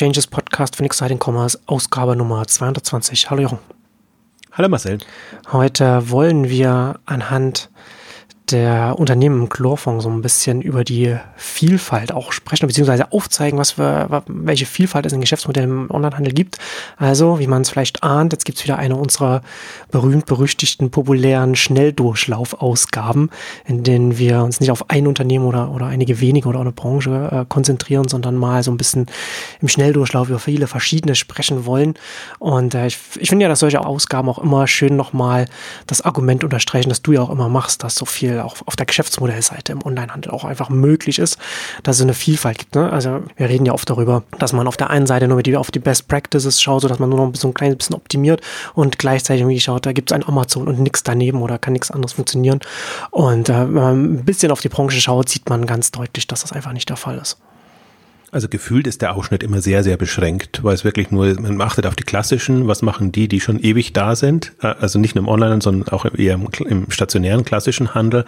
Exchanges Podcast für Exciting Commerce, Ausgabe Nummer 220. Hallo Jochen. Hallo Marcel. Heute wollen wir anhand der Unternehmen Chlorfonds so ein bisschen über die Vielfalt auch sprechen, beziehungsweise aufzeigen, was für, welche Vielfalt es in Geschäftsmodellen im Onlinehandel gibt. Also, wie man es vielleicht ahnt, jetzt gibt es wieder eine unserer berühmt-berüchtigten, populären Schnelldurchlaufausgaben, in denen wir uns nicht auf ein Unternehmen oder, oder einige wenige oder eine Branche äh, konzentrieren, sondern mal so ein bisschen im Schnelldurchlauf über viele verschiedene sprechen wollen. Und äh, ich, ich finde ja, dass solche Ausgaben auch immer schön nochmal das Argument unterstreichen, das du ja auch immer machst, dass so viel auch auf der Geschäftsmodellseite im Onlinehandel auch einfach möglich ist, dass es eine Vielfalt gibt. Ne? Also wir reden ja oft darüber, dass man auf der einen Seite nur auf die Best Practices schaut, sodass man nur noch so ein kleines bisschen optimiert und gleichzeitig irgendwie schaut, da gibt es ein Amazon und nichts daneben oder kann nichts anderes funktionieren. Und äh, wenn man ein bisschen auf die Branche schaut, sieht man ganz deutlich, dass das einfach nicht der Fall ist. Also gefühlt ist der Ausschnitt immer sehr, sehr beschränkt, weil es wirklich nur, man achtet auf die klassischen, was machen die, die schon ewig da sind, äh, also nicht nur im Online, sondern auch eher im, im, stationären klassischen Handel.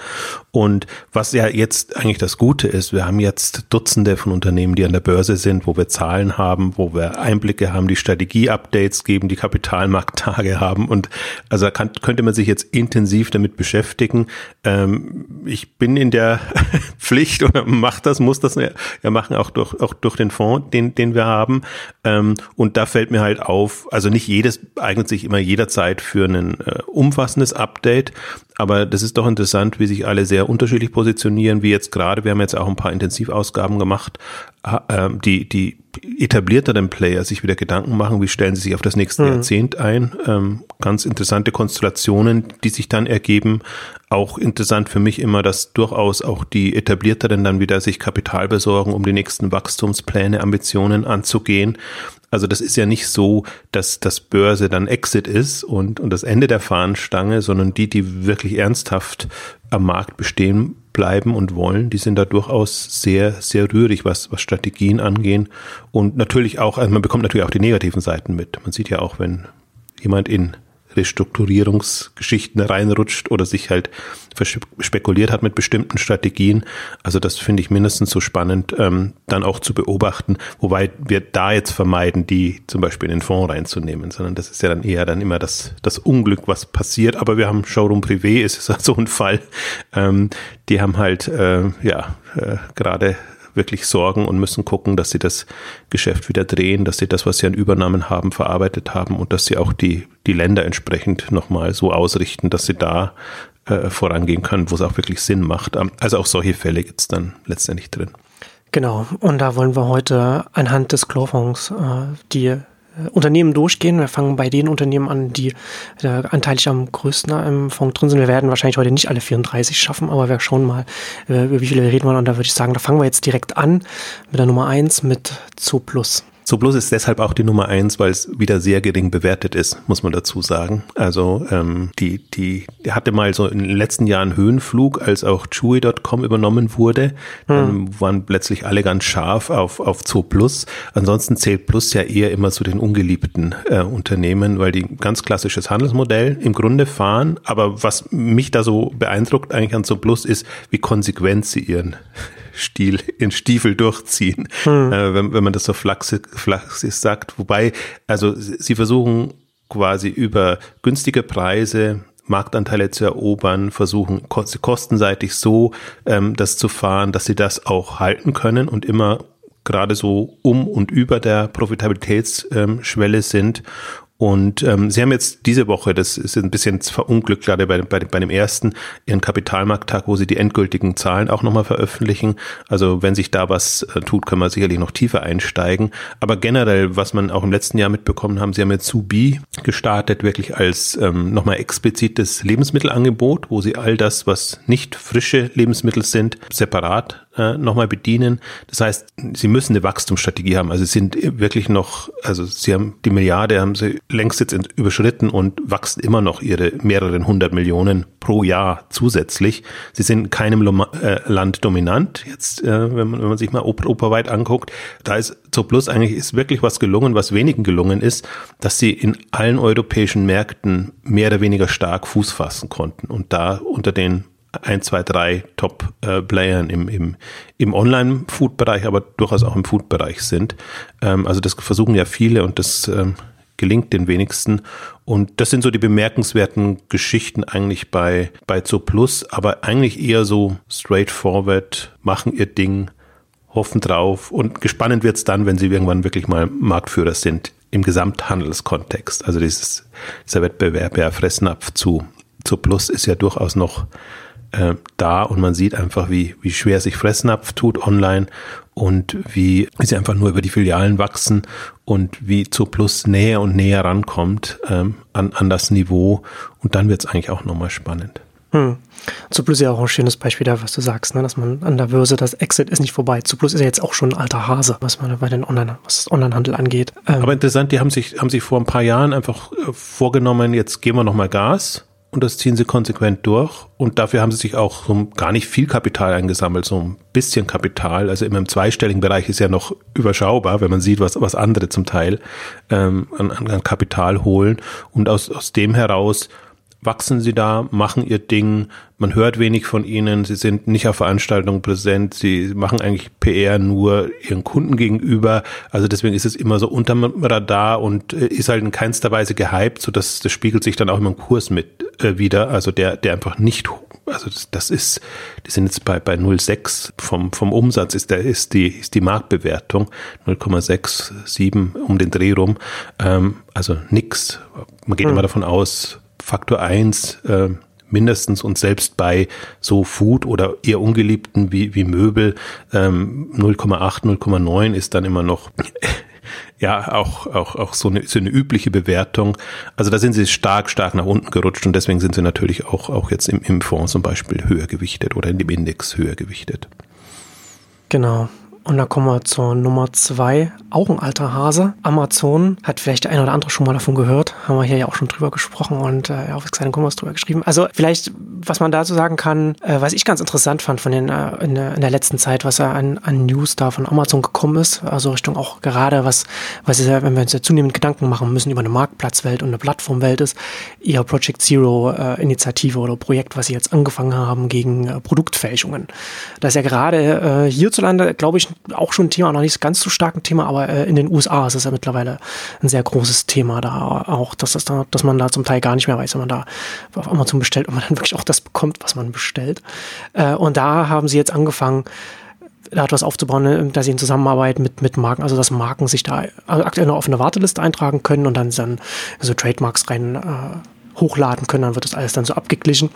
Und was ja jetzt eigentlich das Gute ist, wir haben jetzt Dutzende von Unternehmen, die an der Börse sind, wo wir Zahlen haben, wo wir Einblicke haben, die Strategie-Updates geben, die Kapitalmarkttage haben. Und also kann, könnte man sich jetzt intensiv damit beschäftigen. Ähm, ich bin in der Pflicht oder macht das, muss das ja machen, auch durch, auch durch den Fonds, den, den wir haben. Ähm, und da fällt mir halt auf, also nicht jedes eignet sich immer jederzeit für ein äh, umfassendes Update, aber das ist doch interessant, wie sich alle sehr unterschiedlich positionieren, wie jetzt gerade, wir haben jetzt auch ein paar Intensivausgaben gemacht, die, die etablierteren Player sich wieder Gedanken machen, wie stellen sie sich auf das nächste mhm. Jahrzehnt ein. Ähm, ganz interessante Konstellationen, die sich dann ergeben. Auch interessant für mich immer, dass durchaus auch die etablierteren dann wieder sich Kapital besorgen, um die nächsten Wachstumspläne, Ambitionen anzugehen. Also das ist ja nicht so, dass das Börse dann Exit ist und, und das Ende der Fahnenstange, sondern die, die wirklich ernsthaft am Markt bestehen bleiben und wollen, die sind da durchaus sehr, sehr rührig, was, was Strategien angehen. Und natürlich auch, also man bekommt natürlich auch die negativen Seiten mit. Man sieht ja auch, wenn jemand in Restrukturierungsgeschichten reinrutscht oder sich halt spekuliert hat mit bestimmten Strategien. Also das finde ich mindestens so spannend, ähm, dann auch zu beobachten, wobei wir da jetzt vermeiden, die zum Beispiel in den Fonds reinzunehmen, sondern das ist ja dann eher dann immer das, das Unglück, was passiert. Aber wir haben Showroom Privé, ist so ein Fall. Ähm, die haben halt äh, ja äh, gerade wirklich sorgen und müssen gucken, dass sie das Geschäft wieder drehen, dass sie das, was sie an Übernahmen haben, verarbeitet haben und dass sie auch die, die Länder entsprechend nochmal so ausrichten, dass sie da äh, vorangehen können, wo es auch wirklich Sinn macht. Ähm, also auch solche Fälle gibt es dann letztendlich drin. Genau, und da wollen wir heute anhand des Chlorfonds äh, die Unternehmen durchgehen. Wir fangen bei den Unternehmen an, die äh, anteilig am größten im Fonds drin sind. Wir werden wahrscheinlich heute nicht alle 34 schaffen, aber wir schauen mal, äh, über wie viele wir reden wollen. Und da würde ich sagen, da fangen wir jetzt direkt an mit der Nummer eins mit Zooplus. Zooplus ist deshalb auch die Nummer eins, weil es wieder sehr gering bewertet ist, muss man dazu sagen. Also ähm, die, die, die hatte mal so in den letzten Jahren Höhenflug, als auch Chewy.com übernommen wurde. Dann hm. waren plötzlich alle ganz scharf auf, auf Zooplus. Ansonsten zählt Plus ja eher immer zu den ungeliebten äh, Unternehmen, weil die ganz klassisches Handelsmodell im Grunde fahren. Aber was mich da so beeindruckt eigentlich an Zooplus ist, wie konsequent sie ihren Stil, in Stiefel durchziehen, hm. äh, wenn, wenn man das so flachsig, flachsig sagt. Wobei, also sie versuchen quasi über günstige Preise Marktanteile zu erobern, versuchen kostenseitig so ähm, das zu fahren, dass sie das auch halten können und immer gerade so um und über der Profitabilitätsschwelle ähm, sind und ähm, Sie haben jetzt diese Woche, das ist ein bisschen verunglückt, gerade bei, bei, bei dem ersten, Ihren Kapitalmarkttag, wo Sie die endgültigen Zahlen auch nochmal veröffentlichen. Also wenn sich da was äh, tut, können wir sicherlich noch tiefer einsteigen. Aber generell, was man auch im letzten Jahr mitbekommen haben, Sie haben jetzt Subi gestartet, wirklich als ähm, nochmal explizites Lebensmittelangebot, wo Sie all das, was nicht frische Lebensmittel sind, separat äh, nochmal bedienen. Das heißt, Sie müssen eine Wachstumsstrategie haben. Also Sie sind wirklich noch, also Sie haben die Milliarde, haben Sie längst jetzt überschritten und wachsen immer noch ihre mehreren hundert Millionen pro Jahr zusätzlich. Sie sind keinem äh, Land dominant. Jetzt, äh, wenn, man, wenn man sich mal operweit anguckt, da ist so plus eigentlich ist wirklich was gelungen, was wenigen gelungen ist, dass sie in allen europäischen Märkten mehr oder weniger stark Fuß fassen konnten und da unter den ein, zwei, drei Top-Playern im, im, im Online-Food-Bereich, aber durchaus auch im Food-Bereich sind. Ähm, also das versuchen ja viele und das ähm, gelingt den wenigsten. Und das sind so die bemerkenswerten Geschichten eigentlich bei, bei Zooplus, aber eigentlich eher so straightforward, machen ihr Ding, hoffen drauf und gespannt wird's dann, wenn sie irgendwann wirklich mal Marktführer sind im Gesamthandelskontext. Also dieses, dieser Wettbewerb ja Fressnapf zu, zu Plus ist ja durchaus noch äh, da und man sieht einfach, wie, wie schwer sich Fressnapf tut online und wie, wie sie einfach nur über die Filialen wachsen und wie zu Plus näher und näher rankommt ähm, an, an das Niveau und dann wird es eigentlich auch nochmal spannend. Hm. Zu Plus ist ja auch ein schönes Beispiel da, was du sagst, ne? dass man an der Börse, das Exit ist nicht vorbei. Zu Plus ist ja jetzt auch schon ein alter Hase, was man bei den Online, was das Onlinehandel angeht. Ähm Aber interessant, die haben sich, haben sich vor ein paar Jahren einfach äh, vorgenommen, jetzt geben wir nochmal Gas und das ziehen sie konsequent durch. Und dafür haben sie sich auch so gar nicht viel Kapital eingesammelt, so ein bisschen Kapital. Also immer im zweistelligen Bereich ist ja noch überschaubar, wenn man sieht, was, was andere zum Teil ähm, an, an Kapital holen. Und aus, aus dem heraus wachsen sie da, machen ihr Ding, man hört wenig von ihnen, sie sind nicht auf Veranstaltungen präsent, sie machen eigentlich PR nur ihren Kunden gegenüber, also deswegen ist es immer so unterm Radar und äh, ist halt in keinster Weise gehypt, so dass das spiegelt sich dann auch immer im Kurs mit äh, wieder, also der, der einfach nicht also das, das ist, die sind jetzt bei, bei 0,6 vom, vom Umsatz ist der, ist die, ist die Marktbewertung 0,67 um den Dreh rum. Ähm, also nix. Man geht hm. immer davon aus, Faktor 1 äh, mindestens und selbst bei so Food oder eher ungeliebten wie, wie Möbel ähm, 0,8, 0,9 ist dann immer noch ja auch, auch, auch so, eine, so eine übliche Bewertung. Also da sind sie stark, stark nach unten gerutscht und deswegen sind sie natürlich auch, auch jetzt im, im Fonds zum Beispiel höher gewichtet oder in dem Index höher gewichtet. Genau. Und dann kommen wir zur Nummer zwei, auch ein alter Hase. Amazon hat vielleicht der eine oder andere schon mal davon gehört. Haben wir hier ja auch schon drüber gesprochen und äh, auf Exciting Commerce drüber geschrieben. Also vielleicht, was man dazu sagen kann, äh, was ich ganz interessant fand von den, äh, in, der, in der letzten Zeit, was ja an, an News da von Amazon gekommen ist, also Richtung auch gerade was, was ist wenn wir uns ja zunehmend Gedanken machen müssen über eine Marktplatzwelt und eine Plattformwelt ist, eher Project Zero äh, Initiative oder Projekt, was sie jetzt angefangen haben gegen äh, Produktfälschungen. Das ist ja gerade äh, hierzulande, glaube ich, auch schon ein Thema, noch nicht ganz so stark ein Thema, aber äh, in den USA ist es ja mittlerweile ein sehr großes Thema da auch, dass, das da, dass man da zum Teil gar nicht mehr weiß, wenn man da auf Amazon bestellt und man dann wirklich auch das bekommt, was man bestellt. Äh, und da haben sie jetzt angefangen, da etwas aufzubauen, ne, dass sie in Zusammenarbeit mit, mit Marken, also dass Marken sich da aktuell noch auf eine Warteliste eintragen können und dann, dann so Trademarks rein äh, hochladen können, dann wird das alles dann so abgeglichen.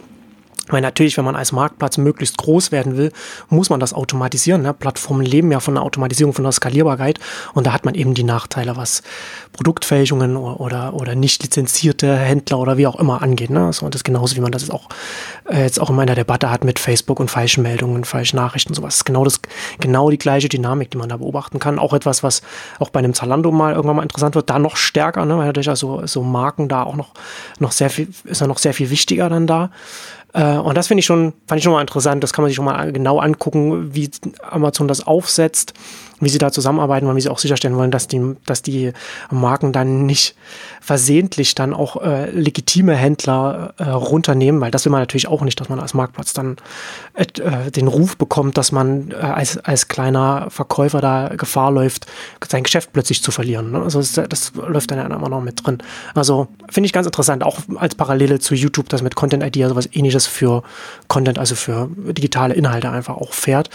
Weil natürlich, wenn man als Marktplatz möglichst groß werden will, muss man das automatisieren. Ne? Plattformen leben ja von der Automatisierung, von der Skalierbarkeit. Und da hat man eben die Nachteile, was Produktfälschungen oder, oder, oder nicht lizenzierte Händler oder wie auch immer angeht. Ne? So, und das ist genauso, wie man das jetzt auch, äh, jetzt auch in meiner Debatte hat mit Facebook und falschen Meldungen, falschen Nachrichten und sowas. Genau, das, genau die gleiche Dynamik, die man da beobachten kann. Auch etwas, was auch bei einem Zalando mal irgendwann mal interessant wird, da noch stärker, ne? weil natürlich also so Marken da auch noch, noch sehr viel, ist ja noch sehr viel wichtiger dann da. Äh, und das finde ich schon, fand ich schon mal interessant. Das kann man sich schon mal genau angucken, wie Amazon das aufsetzt wie sie da zusammenarbeiten wollen, wie sie auch sicherstellen wollen, dass die, dass die Marken dann nicht versehentlich dann auch äh, legitime Händler äh, runternehmen, weil das will man natürlich auch nicht, dass man als Marktplatz dann äh, den Ruf bekommt, dass man äh, als, als kleiner Verkäufer da Gefahr läuft, sein Geschäft plötzlich zu verlieren. Ne? Also das, das läuft dann ja immer noch mit drin. Also finde ich ganz interessant, auch als Parallele zu YouTube, das mit Content ID, also was ähnliches für Content, also für digitale Inhalte einfach auch fährt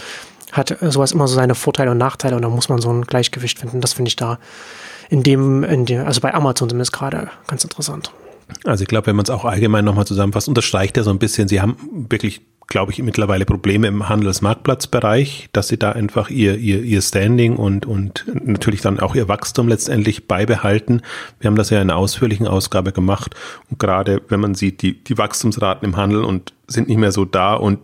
hat sowas immer so seine Vorteile und Nachteile und da muss man so ein Gleichgewicht finden. Das finde ich da in dem, in dem, also bei Amazon zumindest gerade ganz interessant. Also ich glaube, wenn man es auch allgemein nochmal zusammenfasst, unterstreicht er so ein bisschen, sie haben wirklich, glaube ich, mittlerweile Probleme im Handelsmarktplatzbereich, dass sie da einfach ihr, ihr, ihr Standing und, und natürlich dann auch ihr Wachstum letztendlich beibehalten. Wir haben das ja in einer ausführlichen Ausgabe gemacht und gerade wenn man sieht, die, die Wachstumsraten im Handel und sind nicht mehr so da und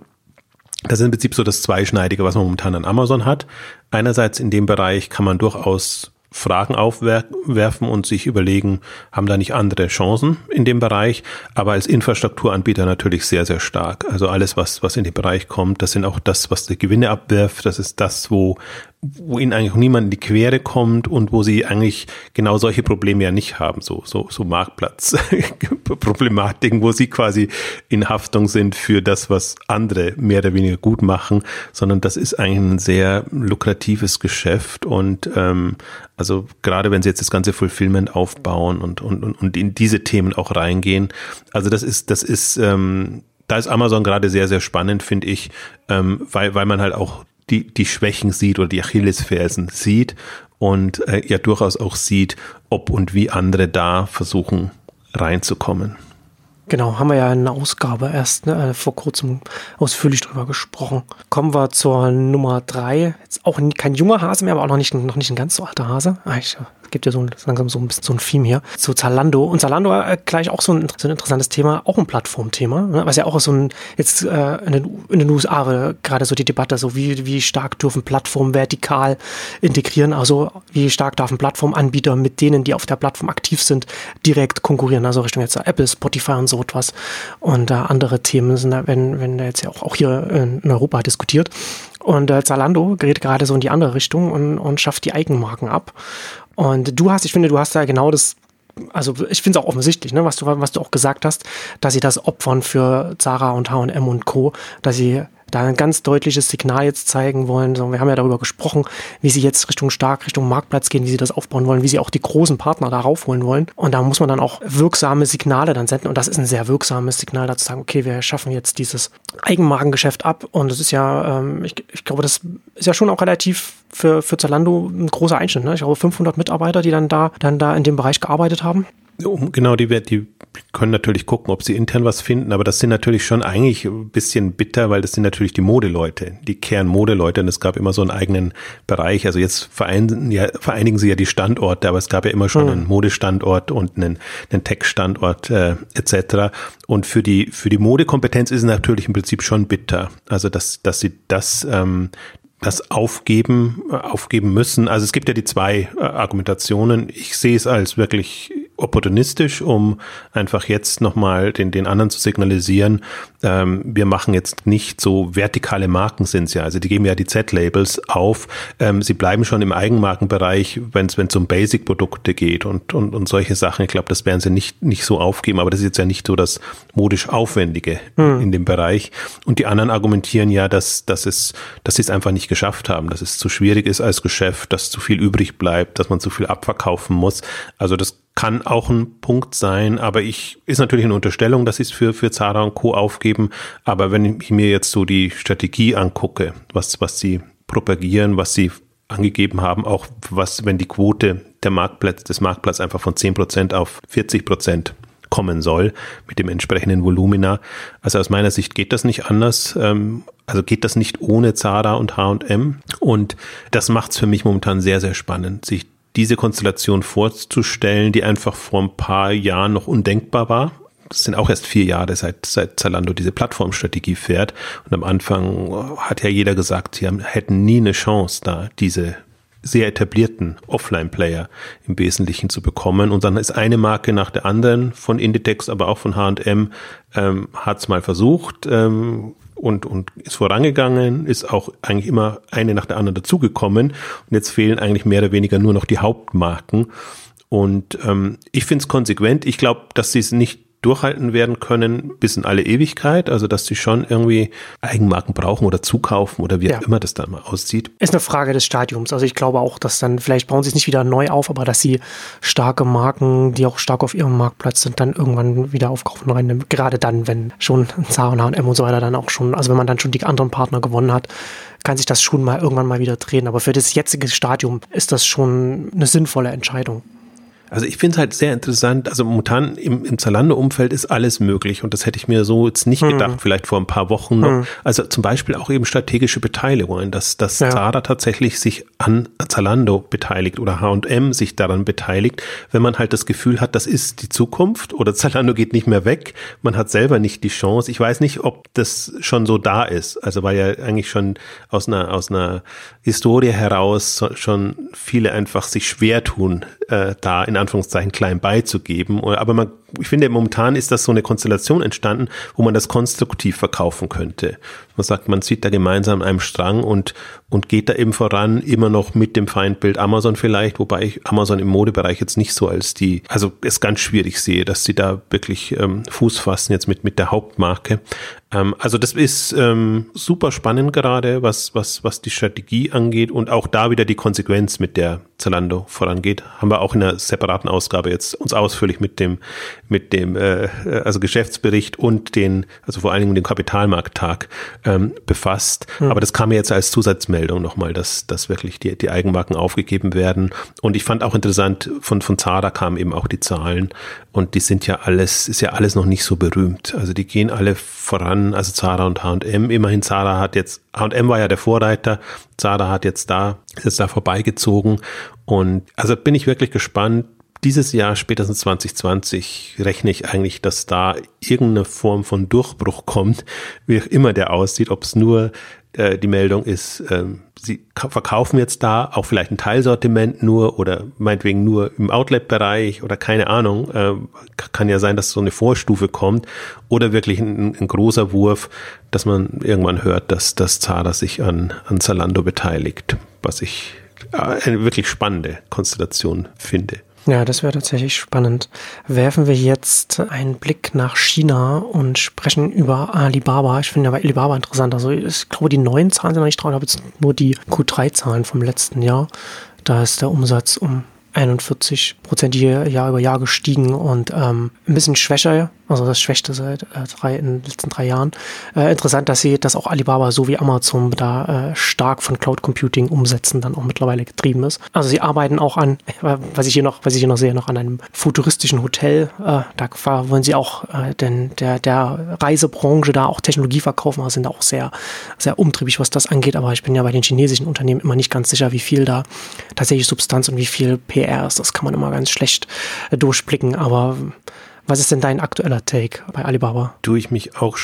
das ist im Prinzip so das Zweischneidige, was man momentan an Amazon hat. Einerseits in dem Bereich kann man durchaus Fragen aufwerfen und sich überlegen, haben da nicht andere Chancen in dem Bereich, aber als Infrastrukturanbieter natürlich sehr, sehr stark. Also alles, was, was in den Bereich kommt, das sind auch das, was die Gewinne abwirft, das ist das, wo wo ihnen eigentlich niemand in die Quere kommt und wo sie eigentlich genau solche Probleme ja nicht haben, so, so, so Marktplatzproblematiken, wo sie quasi in Haftung sind für das, was andere mehr oder weniger gut machen, sondern das ist eigentlich ein sehr lukratives Geschäft und ähm, also gerade wenn sie jetzt das ganze Fulfillment aufbauen und, und, und in diese Themen auch reingehen, also das ist, das ist, ähm, da ist Amazon gerade sehr, sehr spannend, finde ich, ähm, weil, weil man halt auch die, die Schwächen sieht oder die Achillesfersen sieht und äh, ja durchaus auch sieht, ob und wie andere da versuchen reinzukommen. Genau, haben wir ja in einer Ausgabe erst ne, äh, vor kurzem ausführlich drüber gesprochen. Kommen wir zur Nummer drei. Jetzt auch kein junger Hase mehr, aber auch noch nicht, noch nicht ein ganz so alter Hase. Ah, ich gibt ja so langsam so ein bisschen so ein Theme hier zu Zalando. Und Zalando äh, gleich auch so ein, so ein interessantes Thema, auch ein Plattformthema, ne? was ja auch so ein, jetzt äh, in, den, in den USA gerade so die Debatte, so wie, wie stark dürfen Plattformen vertikal integrieren, also wie stark darf ein Plattformanbieter mit denen, die auf der Plattform aktiv sind, direkt konkurrieren, also Richtung jetzt Apple, Spotify und so etwas. Und äh, andere Themen sind da, wenn, wenn jetzt ja auch, auch hier in Europa diskutiert. Und äh, Zalando gerät gerade so in die andere Richtung und, und schafft die Eigenmarken ab. Und du hast, ich finde, du hast da genau das also ich finde es auch offensichtlich, ne, was du, was du auch gesagt hast, dass sie das opfern für Zara und H&M und Co., dass sie da ein ganz deutliches Signal jetzt zeigen wollen. Wir haben ja darüber gesprochen, wie sie jetzt Richtung stark, Richtung Marktplatz gehen, wie sie das aufbauen wollen, wie sie auch die großen Partner da raufholen wollen. Und da muss man dann auch wirksame Signale dann senden. Und das ist ein sehr wirksames Signal, da zu sagen, okay, wir schaffen jetzt dieses Eigenmarkengeschäft ab. Und das ist ja, ähm, ich, ich glaube, das ist ja schon auch relativ für, für Zalando ein großer Einschnitt. Ne? Ich glaube, 500 Mitarbeiter, die dann da, dann da in dem Bereich gearbeitet haben. Genau, die, die können natürlich gucken, ob sie intern was finden, aber das sind natürlich schon eigentlich ein bisschen bitter, weil das sind natürlich die Modeleute, die Kernmodeleute und es gab immer so einen eigenen Bereich. Also jetzt vereinigen, ja, vereinigen sie ja die Standorte, aber es gab ja immer schon mhm. einen Modestandort und einen, einen Tech-Standort äh, etc. Und für die für die Modekompetenz ist es natürlich im Prinzip schon bitter. Also dass dass sie das ähm, das aufgeben, aufgeben müssen. Also es gibt ja die zwei äh, Argumentationen. Ich sehe es als wirklich opportunistisch, um einfach jetzt nochmal den, den anderen zu signalisieren, ähm, wir machen jetzt nicht so vertikale Marken sind ja, also die geben ja die Z-Labels auf, ähm, sie bleiben schon im Eigenmarkenbereich, wenn es um Basic-Produkte geht und, und, und solche Sachen, ich glaube, das werden sie nicht, nicht so aufgeben, aber das ist jetzt ja nicht so das modisch Aufwendige mhm. in dem Bereich. Und die anderen argumentieren ja, dass, dass, es, dass sie es einfach nicht geschafft haben, dass es zu schwierig ist als Geschäft, dass zu viel übrig bleibt, dass man zu viel abverkaufen muss, also das kann auch ein Punkt sein, aber ich ist natürlich eine Unterstellung, dass sie es für für Zara und Co. aufgeben. Aber wenn ich mir jetzt so die Strategie angucke, was was sie propagieren, was sie angegeben haben, auch was wenn die Quote der Marktplatz des Marktplatz einfach von 10 Prozent auf 40 Prozent kommen soll mit dem entsprechenden Volumina. Also aus meiner Sicht geht das nicht anders. Ähm, also geht das nicht ohne Zara und H&M. Und das macht es für mich momentan sehr, sehr spannend, sich diese Konstellation vorzustellen, die einfach vor ein paar Jahren noch undenkbar war. Das sind auch erst vier Jahre, seit, seit Zalando diese Plattformstrategie fährt. Und am Anfang hat ja jeder gesagt, sie haben, hätten nie eine Chance, da diese sehr etablierten Offline-Player im Wesentlichen zu bekommen. Und dann ist eine Marke nach der anderen von Inditex, aber auch von H&M, ähm, hat es mal versucht, ähm, und, und ist vorangegangen, ist auch eigentlich immer eine nach der anderen dazugekommen. Und jetzt fehlen eigentlich mehr oder weniger nur noch die Hauptmarken. Und ähm, ich finde es konsequent. Ich glaube, dass sie es nicht durchhalten werden können bis in alle Ewigkeit. Also dass sie schon irgendwie Eigenmarken brauchen oder zukaufen oder wie ja. auch immer das dann mal aussieht. Ist eine Frage des Stadiums. Also ich glaube auch, dass dann, vielleicht bauen sie es nicht wieder neu auf, aber dass sie starke Marken, die auch stark auf ihrem Marktplatz sind, dann irgendwann wieder aufkaufen reinnehmen. Gerade dann, wenn schon Zara und H&M und so weiter dann auch schon, also wenn man dann schon die anderen Partner gewonnen hat, kann sich das schon mal irgendwann mal wieder drehen. Aber für das jetzige Stadium ist das schon eine sinnvolle Entscheidung. Also ich finde es halt sehr interessant. Also momentan im, im Zalando-Umfeld ist alles möglich und das hätte ich mir so jetzt nicht hm. gedacht, vielleicht vor ein paar Wochen noch. Hm. Also zum Beispiel auch eben strategische Beteiligungen, dass, dass ja. Zara tatsächlich sich an Zalando beteiligt oder H&M sich daran beteiligt, wenn man halt das Gefühl hat, das ist die Zukunft oder Zalando geht nicht mehr weg. Man hat selber nicht die Chance. Ich weiß nicht, ob das schon so da ist. Also weil ja eigentlich schon aus einer, aus einer Historie heraus schon viele einfach sich schwer tun, äh, da in Anführungszeichen klein beizugeben. Aber man, ich finde, momentan ist das so eine Konstellation entstanden, wo man das konstruktiv verkaufen könnte. Man sagt, man zieht da gemeinsam an einem Strang und, und geht da eben voran, immer noch mit dem Feindbild Amazon vielleicht, wobei ich Amazon im Modebereich jetzt nicht so als die, also es ganz schwierig sehe, dass sie da wirklich ähm, Fuß fassen jetzt mit, mit der Hauptmarke. Ähm, also das ist ähm, super spannend gerade, was, was, was die Strategie angeht und auch da wieder die Konsequenz, mit der Zalando vorangeht. Haben wir auch in einer separaten Ausgabe jetzt uns ausführlich mit dem, mit dem, äh, also Geschäftsbericht und den, also vor allen Dingen dem Kapitalmarkttag ähm, befasst. Hm. Aber das kam mir jetzt als Zusatzmeldung nochmal, dass, dass wirklich die, die Eigenmarken aufgegeben werden. Und ich fand auch interessant, von, von Zara kamen eben auch die Zahlen und die sind ja alles, ist ja alles noch nicht so berühmt. Also die gehen alle voran, also Zara und H&M. Immerhin Zara hat jetzt, H&M war ja der Vorreiter, Zara hat jetzt da, ist jetzt da vorbeigezogen. Und also bin ich wirklich gespannt, dieses Jahr, spätestens 2020, rechne ich eigentlich, dass da irgendeine Form von Durchbruch kommt, wie auch immer der aussieht, ob es nur äh, die Meldung ist, ähm, sie verkaufen jetzt da auch vielleicht ein Teilsortiment nur oder meinetwegen nur im Outlet-Bereich oder keine Ahnung. Äh, kann ja sein, dass so eine Vorstufe kommt oder wirklich ein, ein großer Wurf, dass man irgendwann hört, dass, dass Zara sich an, an Zalando beteiligt, was ich äh, eine wirklich spannende Konstellation finde. Ja, das wäre tatsächlich spannend. Werfen wir jetzt einen Blick nach China und sprechen über Alibaba. Ich finde aber Alibaba interessant. Also ich glaube, die neuen Zahlen sind noch nicht. Ich habe jetzt nur die Q3-Zahlen vom letzten Jahr. Da ist der Umsatz um 41 Prozent Jahr über Jahr gestiegen und ähm, ein bisschen schwächer also das Schwächste seit äh, drei, in den letzten drei Jahren. Äh, interessant, dass sie, dass auch Alibaba so wie Amazon da äh, stark von Cloud Computing umsetzen dann auch mittlerweile getrieben ist. Also sie arbeiten auch an, äh, was ich hier noch, was ich hier noch sehe, noch an einem futuristischen Hotel. Äh, da wollen sie auch äh, denn der, der Reisebranche da auch Technologie verkaufen, also sind da auch sehr, sehr umtriebig, was das angeht. Aber ich bin ja bei den chinesischen Unternehmen immer nicht ganz sicher, wie viel da tatsächlich Substanz und wie viel PR ist. Das kann man immer ganz schlecht äh, durchblicken. Aber was ist denn dein aktueller Take bei Alibaba? Tue ich mich auch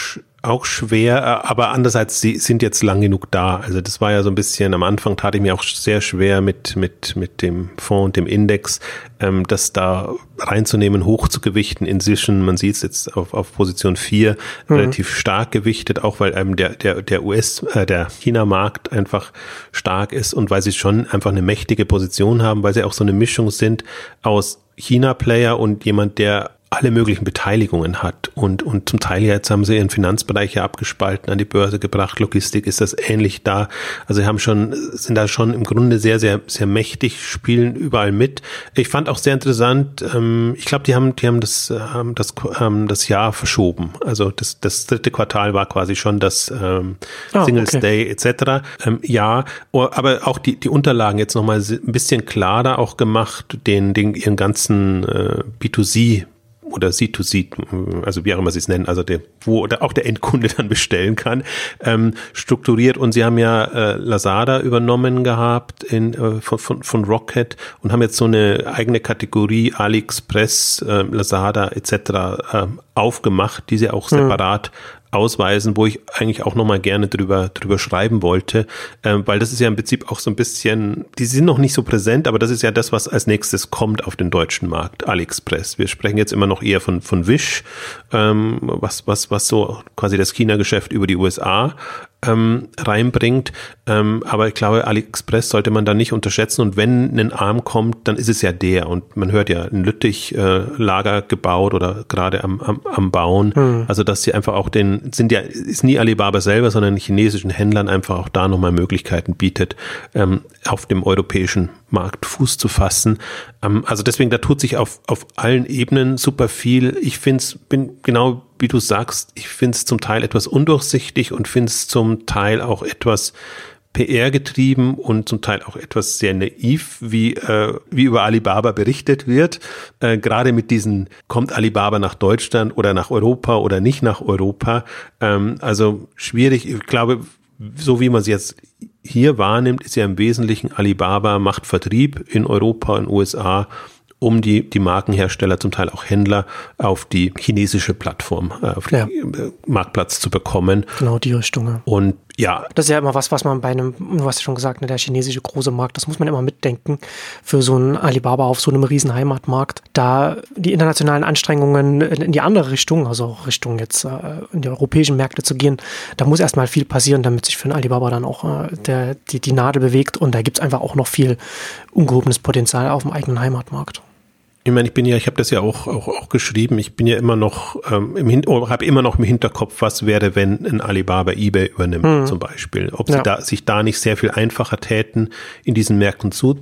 auch schwer, äh, aber andererseits, sie sind jetzt lang genug da. Also das war ja so ein bisschen, am Anfang tat ich mir auch sehr schwer mit, mit, mit dem Fonds und dem Index, ähm, das da reinzunehmen, hochzugewichten. Inzwischen, man sieht es jetzt auf, auf Position 4, mhm. relativ stark gewichtet, auch weil einem der, der, der US, äh, der China-Markt einfach stark ist und weil sie schon einfach eine mächtige Position haben, weil sie auch so eine Mischung sind aus China-Player und jemand, der alle möglichen Beteiligungen hat und, und zum Teil jetzt haben sie ihren Finanzbereich ja abgespalten, an die Börse gebracht, Logistik ist das ähnlich da. Also sie haben schon, sind da schon im Grunde sehr, sehr, sehr mächtig, spielen überall mit. Ich fand auch sehr interessant, ähm, ich glaube, die haben, die haben das, haben das, haben das Jahr verschoben. Also das, das dritte Quartal war quasi schon das ähm, oh, Singles okay. Day etc. Ähm, ja, aber auch die, die Unterlagen jetzt nochmal ein bisschen klarer auch gemacht, den, den ihren ganzen äh, B2C oder C2C, also wie auch immer sie es nennen, also der, wo oder auch der Endkunde dann bestellen kann, ähm, strukturiert. Und sie haben ja äh, Lazada übernommen gehabt in, äh, von, von, von Rocket und haben jetzt so eine eigene Kategorie AliExpress, äh, Lazada etc. Äh, aufgemacht, die sie auch hm. separat ausweisen, wo ich eigentlich auch nochmal gerne drüber, drüber schreiben wollte, ähm, weil das ist ja im Prinzip auch so ein bisschen, die sind noch nicht so präsent, aber das ist ja das, was als nächstes kommt auf den deutschen Markt, AliExpress. Wir sprechen jetzt immer noch eher von, von Wish, ähm, was, was, was so quasi das China-Geschäft über die USA ähm, reinbringt. Ähm, aber ich glaube, AliExpress sollte man da nicht unterschätzen. Und wenn ein Arm kommt, dann ist es ja der. Und man hört ja, ein Lüttich äh, Lager gebaut oder gerade am, am, am Bauen. Hm. Also dass sie einfach auch den, sind ja, ist nie Alibaba selber, sondern chinesischen Händlern einfach auch da nochmal Möglichkeiten bietet, ähm, auf dem europäischen Markt Fuß zu fassen. Ähm, also deswegen, da tut sich auf, auf allen Ebenen super viel. Ich finde es, bin genau wie du sagst, ich finde es zum Teil etwas undurchsichtig und finde es zum Teil auch etwas PR getrieben und zum Teil auch etwas sehr naiv, wie, äh, wie über Alibaba berichtet wird. Äh, gerade mit diesen, kommt Alibaba nach Deutschland oder nach Europa oder nicht nach Europa. Ähm, also schwierig. Ich glaube, so wie man es jetzt hier wahrnimmt, ist ja im Wesentlichen Alibaba macht Vertrieb in Europa und USA um die, die Markenhersteller, zum Teil auch Händler, auf die chinesische Plattform, äh, auf den ja. Marktplatz zu bekommen. Genau, die Richtung. Und ja. Das ist ja immer was, was man bei einem, du hast ja schon gesagt, ne, der chinesische große Markt, das muss man immer mitdenken für so einen Alibaba auf so einem riesen Heimatmarkt. Da die internationalen Anstrengungen in die andere Richtung, also Richtung jetzt äh, in die europäischen Märkte zu gehen, da muss erstmal viel passieren, damit sich für einen Alibaba dann auch äh, der, die, die Nadel bewegt und da gibt es einfach auch noch viel ungehobenes Potenzial auf dem eigenen Heimatmarkt. Ich meine, ich bin ja, ich habe das ja auch, auch, auch geschrieben, ich bin ja immer noch ähm, im Hin habe immer noch im Hinterkopf, was wäre, wenn ein Alibaba eBay übernimmt, mhm. zum Beispiel. Ob sie ja. da, sich da nicht sehr viel einfacher täten, in diesen Märkten zu,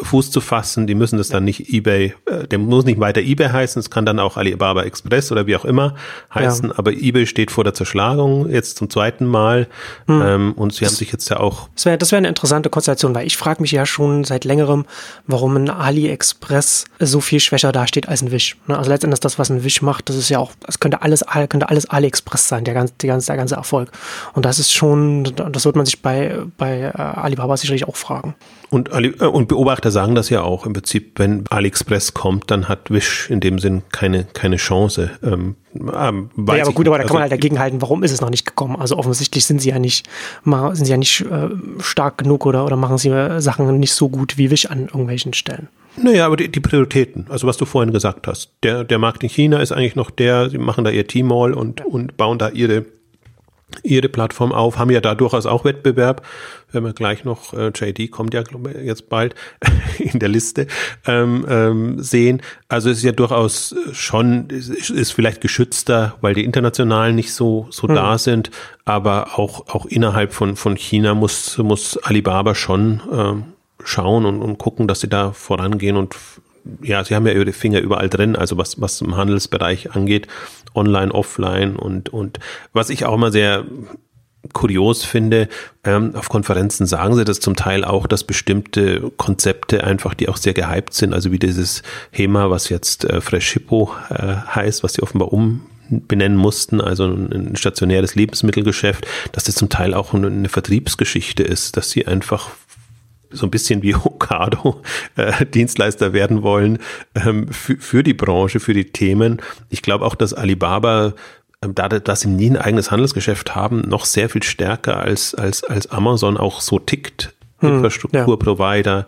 Fuß zu fassen. Die müssen das dann nicht eBay, äh, der muss nicht weiter eBay heißen, es kann dann auch Alibaba Express oder wie auch immer heißen, ja. aber eBay steht vor der Zerschlagung jetzt zum zweiten Mal hm. ähm, und sie haben sich jetzt ja auch. Das wäre das wäre eine interessante Konstellation, weil ich frage mich ja schon seit längerem, warum ein AliExpress so viel schwächer dasteht als ein Wish. Ne? Also letztendlich das, was ein Wish macht, das ist ja auch, es könnte alles, könnte alles AliExpress sein, der ganze, der ganze, der ganze Erfolg. Und das ist schon, das wird man sich bei, bei äh, Alibaba sicherlich auch fragen. Und, äh, und Beobachter sagen das ja auch im Prinzip, wenn AliExpress kommt, dann hat Wish in dem Sinn keine, keine Chance. Ähm, ähm, ja, aber gut, aber da kann man also halt dagegenhalten, warum ist es noch nicht gekommen? Also offensichtlich sind sie ja nicht, sind sie ja nicht äh, stark genug oder, oder machen sie äh, Sachen nicht so gut wie Wish an irgendwelchen Stellen. Naja, aber die, die Prioritäten, also was du vorhin gesagt hast. Der, der Markt in China ist eigentlich noch der, sie machen da ihr T-Mall und, und bauen da ihre ihre Plattform auf, haben ja da durchaus auch Wettbewerb. Wenn wir gleich noch, äh, JD kommt ja jetzt bald in der Liste, ähm, ähm, sehen. Also es ist ja durchaus schon, ist, ist vielleicht geschützter, weil die internationalen nicht so, so hm. da sind, aber auch, auch innerhalb von, von China muss, muss Alibaba schon ähm, schauen und, und gucken, dass sie da vorangehen und ja, sie haben ja ihre Finger überall drin, also was, was im Handelsbereich angeht, online, offline und, und was ich auch mal sehr kurios finde, ähm, auf Konferenzen sagen sie das zum Teil auch, dass bestimmte Konzepte einfach, die auch sehr gehypt sind, also wie dieses HEMA, was jetzt äh, Fresh Hippo äh, heißt, was sie offenbar um benennen mussten, also ein stationäres Lebensmittelgeschäft, dass das zum Teil auch eine Vertriebsgeschichte ist, dass sie einfach so ein bisschen wie Okado äh, Dienstleister werden wollen ähm, für, für die Branche, für die Themen. Ich glaube auch, dass Alibaba ähm, da, dass sie nie ein eigenes Handelsgeschäft haben, noch sehr viel stärker als, als, als Amazon auch so tickt. Hm, Infrastrukturprovider,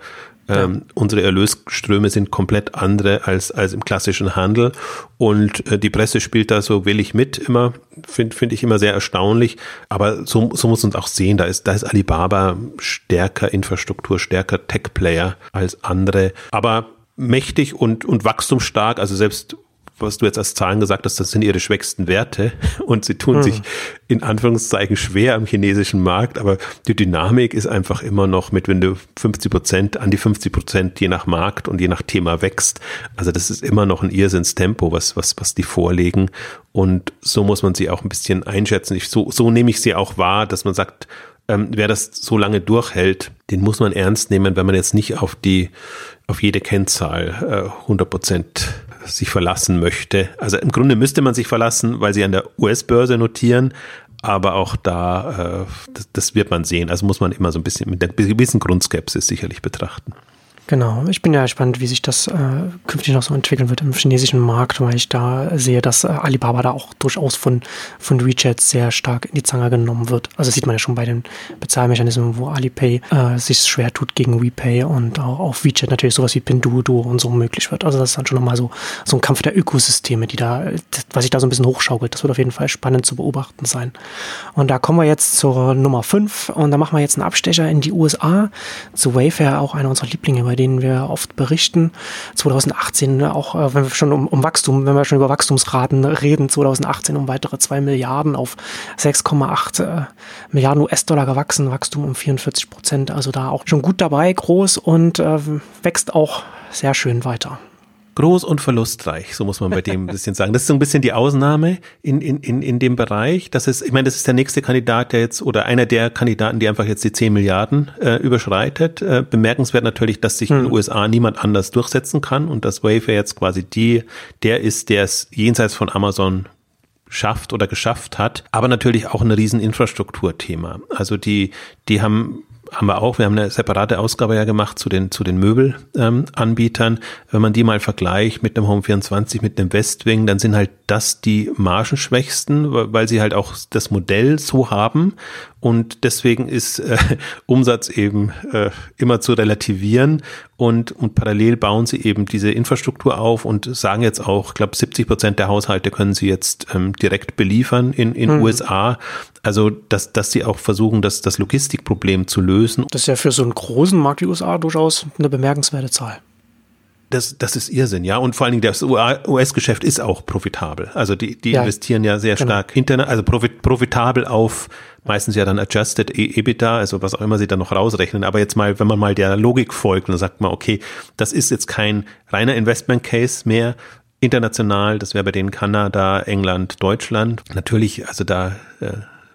ähm, Unsere Erlösströme sind komplett andere als, als im klassischen Handel. Und äh, die Presse spielt da so willig mit immer, finde find ich immer sehr erstaunlich. Aber so, so muss man auch sehen, da ist, da ist Alibaba stärker Infrastruktur, stärker Tech-Player als andere. Aber mächtig und, und wachstumsstark, also selbst was du jetzt als Zahlen gesagt hast, das sind ihre schwächsten Werte und sie tun hm. sich in Anführungszeichen schwer am chinesischen Markt, aber die Dynamik ist einfach immer noch mit, wenn du 50 Prozent, an die 50 Prozent je nach Markt und je nach Thema wächst. Also das ist immer noch ein Irrsinnstempo, was, was, was die vorlegen und so muss man sie auch ein bisschen einschätzen. Ich, so, so nehme ich sie auch wahr, dass man sagt, ähm, wer das so lange durchhält, den muss man ernst nehmen, wenn man jetzt nicht auf die, auf jede Kennzahl äh, 100 Prozent sich verlassen möchte. Also im Grunde müsste man sich verlassen, weil sie an der US-Börse notieren, aber auch da, äh, das, das, wird man sehen. Also muss man immer so ein bisschen mit einer gewissen Grundskepsis sicherlich betrachten. Genau, ich bin ja gespannt, wie sich das äh, künftig noch so entwickeln wird im chinesischen Markt, weil ich da sehe, dass äh, Alibaba da auch durchaus von, von WeChat sehr stark in die Zange genommen wird. Also sieht man ja schon bei den Bezahlmechanismen, wo Alipay äh, sich schwer tut gegen WePay und auch auf WeChat natürlich sowas wie Pinduoduo und so möglich wird. Also das ist dann schon nochmal so, so ein Kampf der Ökosysteme, die da, was sich da so ein bisschen hochschaukelt. Das wird auf jeden Fall spannend zu beobachten sein. Und da kommen wir jetzt zur Nummer 5 und da machen wir jetzt einen Abstecher in die USA zu Wayfair, auch einer unserer Lieblinge bei denen wir oft berichten. 2018 ne, auch, äh, wenn wir schon um, um Wachstum, wenn wir schon über Wachstumsraten reden, 2018 um weitere 2 Milliarden auf 6,8 äh, Milliarden US-Dollar gewachsen, Wachstum um 44 Prozent. Also da auch schon gut dabei, groß und äh, wächst auch sehr schön weiter. Groß und verlustreich, so muss man bei dem ein bisschen sagen. Das ist so ein bisschen die Ausnahme in, in, in, in dem Bereich. Das ist, ich meine, das ist der nächste Kandidat, der jetzt, oder einer der Kandidaten, die einfach jetzt die 10 Milliarden äh, überschreitet. Äh, bemerkenswert natürlich, dass sich hm. in den USA niemand anders durchsetzen kann und dass Wayfair jetzt quasi die, der ist, der es jenseits von Amazon schafft oder geschafft hat, aber natürlich auch ein riesen Infrastrukturthema. Also die, die haben haben wir auch. Wir haben eine separate Ausgabe ja gemacht zu den, zu den Möbelanbietern. Ähm, Wenn man die mal vergleicht mit einem Home 24, mit einem Westwing, dann sind halt das die margenschwächsten, weil sie halt auch das Modell so haben. Und deswegen ist äh, Umsatz eben äh, immer zu relativieren. Und, und parallel bauen sie eben diese Infrastruktur auf und sagen jetzt auch, ich glaube, 70 Prozent der Haushalte können sie jetzt ähm, direkt beliefern in, in mhm. USA. Also, dass, dass sie auch versuchen, das, das Logistikproblem zu lösen. Das ist ja für so einen großen Markt wie USA durchaus eine bemerkenswerte Zahl. Das, das ist Irrsinn, ja. Und vor allen Dingen das US-Geschäft ist auch profitabel. Also die, die ja, investieren ja sehr genau. stark hinter, also profit, profitabel auf meistens ja dann Adjusted e- EBITDA, also was auch immer sie dann noch rausrechnen. Aber jetzt mal, wenn man mal der Logik folgt, dann sagt man, okay, das ist jetzt kein reiner Investment Case mehr, international, das wäre bei denen Kanada, England, Deutschland. Natürlich, also da äh,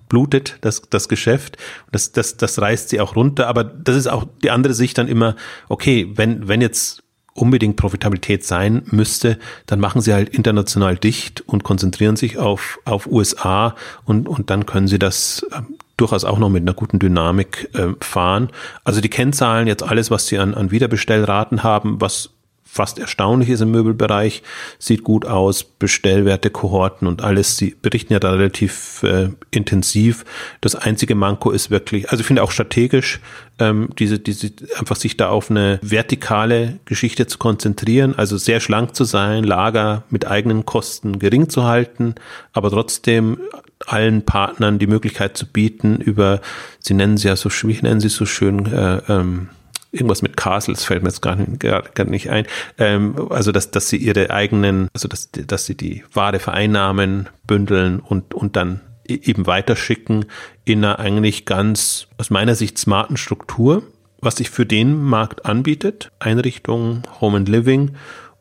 blutet, das, das Geschäft. Das, das, das reißt sie auch runter. Aber das ist auch die andere Sicht dann immer, okay, wenn, wenn jetzt unbedingt Profitabilität sein müsste, dann machen sie halt international dicht und konzentrieren sich auf, auf USA und, und dann können sie das äh, durchaus auch noch mit einer guten Dynamik äh, fahren. Also die Kennzahlen, jetzt alles, was sie an, an Wiederbestellraten haben, was fast erstaunlich ist im Möbelbereich, sieht gut aus, Bestellwerte, Kohorten und alles, sie berichten ja da relativ äh, intensiv. Das einzige Manko ist wirklich, also ich finde auch strategisch, ähm, diese, diese, einfach sich da auf eine vertikale Geschichte zu konzentrieren, also sehr schlank zu sein, Lager mit eigenen Kosten gering zu halten, aber trotzdem allen Partnern die Möglichkeit zu bieten, über, sie nennen sie ja so, wie nennen sie so schön, äh, ähm, irgendwas mit Castles fällt mir jetzt gar nicht, gar, gar nicht ein. Ähm, also dass, dass sie ihre eigenen, also dass, dass sie die Ware vereinnahmen, bündeln und, und dann e-, eben weiterschicken in einer eigentlich ganz, aus meiner Sicht, smarten Struktur, was sich für den Markt anbietet. Einrichtung, Home and Living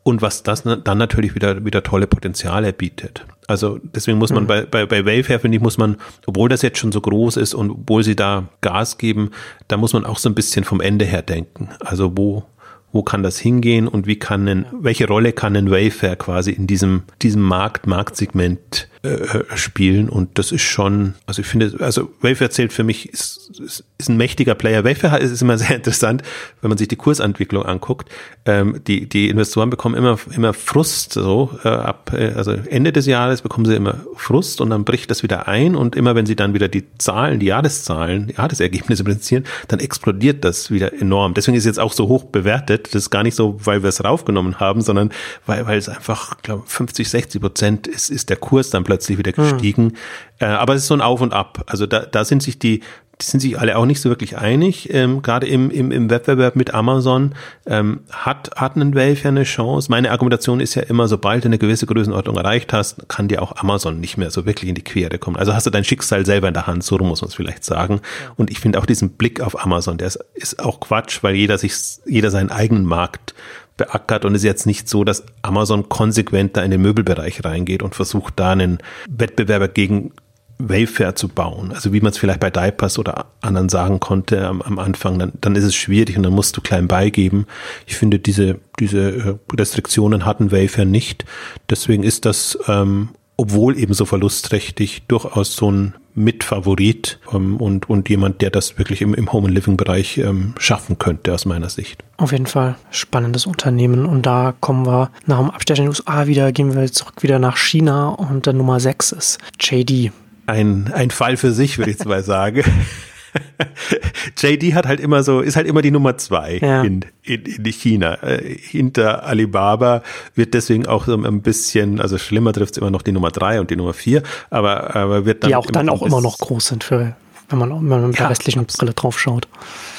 und was das dann natürlich wieder, wieder tolle Potenziale bietet. Also deswegen muss man mhm. bei, bei, bei Wayfair, finde ich, muss man, obwohl das jetzt schon so groß ist und obwohl sie da Gas geben, da muss man auch so ein bisschen vom Ende her denken. Also wo, wo kann das hingehen und wie kann ein, welche Rolle kann ein Wayfair quasi in diesem, diesem Markt, Marktsegment äh, spielen und das ist schon, also ich finde, also Wayfair zählt für mich, ist, ist, ist ein mächtiger Player. Wayfair ist, ist immer sehr interessant, wenn man sich die Kursentwicklung anguckt. Ähm, die, die Investoren bekommen immer, immer Frust, so äh, ab, äh, also Ende des Jahres bekommen sie immer Frust und dann bricht das wieder ein und immer wenn sie dann wieder die Zahlen, die Jahreszahlen, die Jahresergebnisse präsentieren, dann explodiert das wieder enorm. Deswegen ist es jetzt auch so hoch bewertet. Das ist gar nicht so, weil wir es raufgenommen haben, sondern weil, weil es einfach, glaube 50, 60 Prozent ist, ist der Kurs dann plötzlich wieder hm. gestiegen. Hm. Äh, aber es ist so ein Auf und Ab. Also da, da sind sich die sind sich alle auch nicht so wirklich einig. Ähm, Gerade im, im, im Wettbewerb mit Amazon ähm, hat, hat ein Wave ja eine Chance. Meine Argumentation ist ja immer, sobald du eine gewisse Größenordnung erreicht hast, kann dir auch Amazon nicht mehr so wirklich in die Quere kommen. Also hast du dein Schicksal selber in der Hand, so muss man es vielleicht sagen. Und ich finde auch diesen Blick auf Amazon, der ist, ist auch Quatsch, weil jeder sich, jeder seinen eigenen Markt beackert und es ist jetzt nicht so, dass Amazon konsequent da in den Möbelbereich reingeht und versucht da einen Wettbewerber gegen Wayfair zu bauen. Also wie man es vielleicht bei Diapers oder anderen sagen konnte am, am Anfang, dann, dann ist es schwierig und dann musst du klein beigeben. Ich finde, diese, diese äh, Restriktionen hatten Wayfair nicht. Deswegen ist das, ähm, obwohl eben so verlustträchtig, durchaus so ein Mitfavorit ähm, und, und jemand, der das wirklich im, im Home and Living Bereich ähm, schaffen könnte, aus meiner Sicht. Auf jeden Fall spannendes Unternehmen. Und da kommen wir nach dem Abstecher in den USA wieder, gehen wir zurück wieder nach China und der Nummer 6 ist JD ein, ein Fall für sich, würde ich mal sagen. JD hat halt immer so, ist halt immer die Nummer zwei ja. in, in, in China. Äh, hinter Alibaba wird deswegen auch so ein bisschen, also schlimmer trifft es immer noch die Nummer drei und die Nummer vier, aber, aber wird dann. Die auch dann auch immer noch groß sind für, wenn man, wenn man mit ja, der restlichen Brille drauf schaut.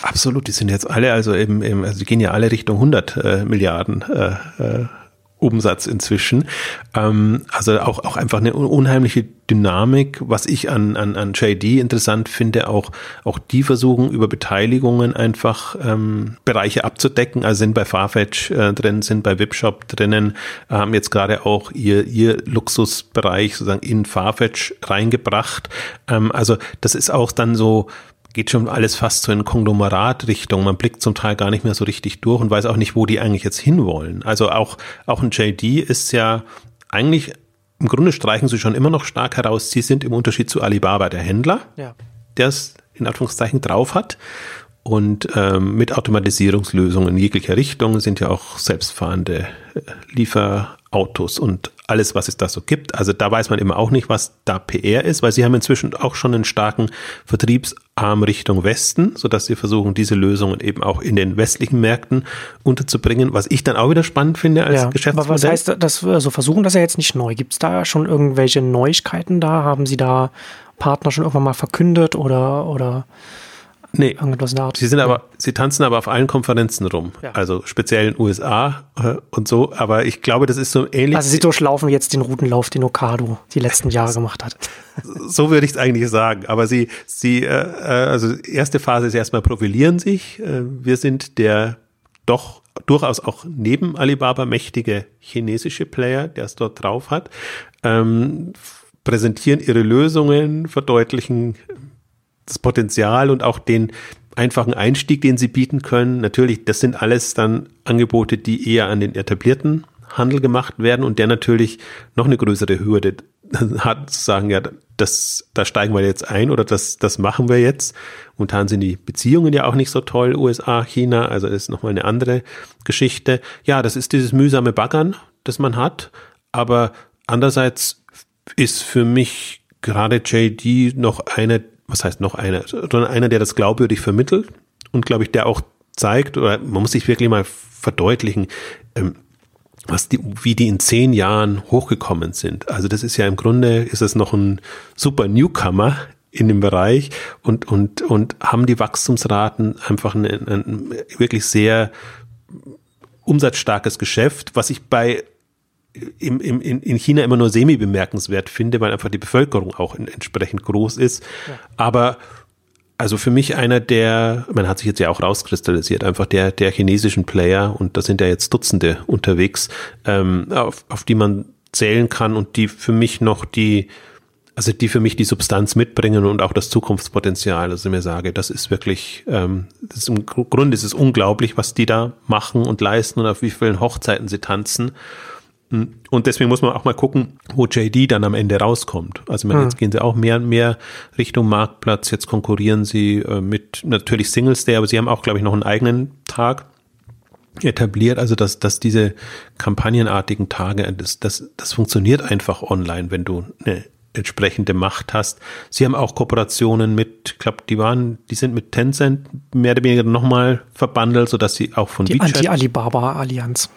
Absolut, die sind jetzt alle, also eben, eben also die gehen ja alle Richtung 100 äh, Milliarden äh, äh Umsatz inzwischen. Ähm, also auch, auch einfach eine unheimliche Dynamik. Was ich an, an, an JD interessant finde, auch, auch die versuchen über Beteiligungen einfach ähm, Bereiche abzudecken. Also sind bei Farfetch äh, drin, sind bei Webshop drinnen, haben jetzt gerade auch ihr, ihr Luxusbereich sozusagen in Farfetch reingebracht. Ähm, also das ist auch dann so, geht schon alles fast so in Konglomeratrichtung. Man blickt zum Teil gar nicht mehr so richtig durch und weiß auch nicht, wo die eigentlich jetzt hinwollen. Also auch, auch ein JD ist ja eigentlich, im Grunde streichen sie schon immer noch stark heraus. Sie sind im Unterschied zu Alibaba der Händler, ja. der es in Anführungszeichen drauf hat. Und ähm, mit Automatisierungslösungen in jeglicher Richtung sind ja auch selbstfahrende äh, Lieferautos und alles, was es da so gibt. Also da weiß man immer auch nicht, was da PR ist, weil sie haben inzwischen auch schon einen starken Vertriebsarm Richtung Westen, sodass sie versuchen, diese Lösungen eben auch in den westlichen Märkten unterzubringen, was ich dann auch wieder spannend finde als ja, Geschäftsmodell. Aber was heißt das, also versuchen das ja jetzt nicht neu. Gibt es da schon irgendwelche Neuigkeiten da? Haben Sie da Partner schon irgendwann mal verkündet oder, oder Nee, irgendwas Art. Sie sind aber, sie tanzen aber auf allen Konferenzen rum. Ja. Also speziell in den USA äh, und so. Aber ich glaube, das ist so ähnlich. Also sie durchlaufen jetzt den Routenlauf, den Okado die letzten Jahre gemacht hat. So würde ich es eigentlich sagen. Aber sie, sie, äh, äh, also erste Phase ist erstmal profilieren sich. Äh, wir sind der doch durchaus auch neben Alibaba mächtige chinesische Player, der es dort drauf hat. Ähm, präsentieren ihre Lösungen, verdeutlichen das Potenzial und auch den einfachen Einstieg, den sie bieten können. Natürlich, das sind alles dann Angebote, die eher an den etablierten Handel gemacht werden und der natürlich noch eine größere Hürde hat, zu sagen, ja, das, da steigen wir jetzt ein oder das, das machen wir jetzt. Momentan sind die Beziehungen ja auch nicht so toll, USA, China, also ist nochmal eine andere Geschichte. Ja, das ist dieses mühsame Baggern, das man hat, aber andererseits ist für mich gerade JD noch eine was heißt noch einer, sondern einer, der das glaubwürdig vermittelt und glaube ich, der auch zeigt, oder man muss sich wirklich mal verdeutlichen, ähm, was die, wie die in zehn Jahren hochgekommen sind. Also das ist ja im Grunde, ist es noch ein super Newcomer in dem Bereich und, und, und haben die Wachstumsraten einfach ein, ein wirklich sehr umsatzstarkes Geschäft, was ich bei im, im, in China immer nur semi bemerkenswert finde, weil einfach die Bevölkerung auch entsprechend groß ist. Ja. Aber also für mich einer der, man hat sich jetzt ja auch rauskristallisiert, einfach der, der chinesischen Player, und da sind ja jetzt Dutzende unterwegs, ähm, auf, auf die man zählen kann und die für mich noch die, also die für mich die Substanz mitbringen und auch das Zukunftspotenzial. Also mir sage, das ist wirklich, ähm, das ist im Grunde ist es unglaublich, was die da machen und leisten und auf wie vielen Hochzeiten sie tanzen. Und deswegen muss man auch mal gucken, wo JD dann am Ende rauskommt. Also meine, jetzt hm. gehen sie auch mehr und mehr Richtung Marktplatz. Jetzt konkurrieren sie äh, mit natürlich Singles Day, aber sie haben auch, glaube ich, noch einen eigenen Tag etabliert. Also dass, dass diese kampagnenartigen Tage, das, das, das funktioniert einfach online, wenn du eine entsprechende Macht hast. Sie haben auch Kooperationen mit, ich glaube, die waren, die sind mit Tencent mehr oder weniger nochmal verbandelt, sodass sie auch von die Anti-Alibaba-Allianz.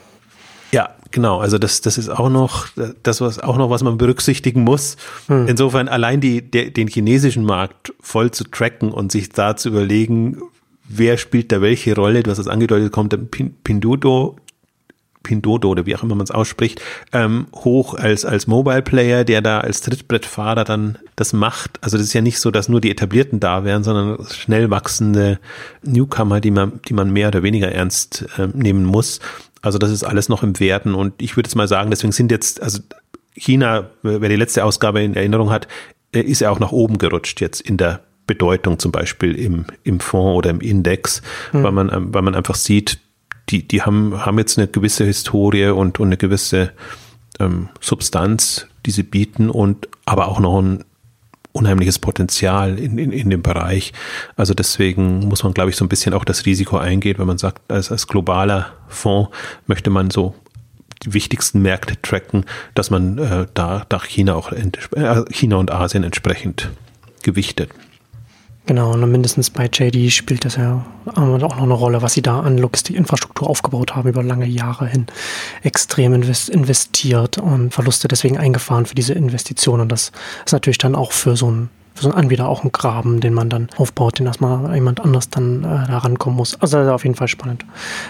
Ja, genau. Also das, das ist auch noch, das was auch noch, was man berücksichtigen muss. Hm. Insofern allein die, der, den chinesischen Markt voll zu tracken und sich da zu überlegen, wer spielt da welche Rolle. Du hast es angedeutet, kommt dann Pinduoduo, Pindodo oder wie auch immer man es ausspricht, ähm, hoch als, als Mobile Player, der da als Trittbrettfahrer dann das macht. Also das ist ja nicht so, dass nur die Etablierten da wären, sondern schnell wachsende Newcomer, die man, die man mehr oder weniger ernst äh, nehmen muss. Also das ist alles noch im Werden und ich würde jetzt mal sagen, deswegen sind jetzt, also China, wer die letzte Ausgabe in Erinnerung hat, äh, ist ja auch nach oben gerutscht jetzt in der Bedeutung zum Beispiel im, im Fonds oder im Index, mhm. weil man, ähm, weil man einfach sieht, die, die haben, haben jetzt eine gewisse Historie und, und eine gewisse ähm, Substanz, die sie bieten und aber auch noch ein unheimliches Potenzial in, in, in dem Bereich. Also deswegen muss man, glaube ich, so ein bisschen auch das Risiko eingehen, wenn man sagt, als, als globaler Fonds möchte man so die wichtigsten Märkte tracken, dass man äh, da, da China auch äh, China und Asien entsprechend gewichtet. Genau, und mindestens bei JD spielt das ja auch noch eine Rolle, was sie da an Logistikinfrastruktur aufgebaut haben über lange Jahre hin. Extrem investiert und Verluste deswegen eingefahren für diese Investitionen. Und das ist natürlich dann auch für so ein so ein Anbieter auch ein Graben, den man dann aufbaut, den erstmal jemand anders dann äh, da rankommen muss. Also auf jeden Fall spannend,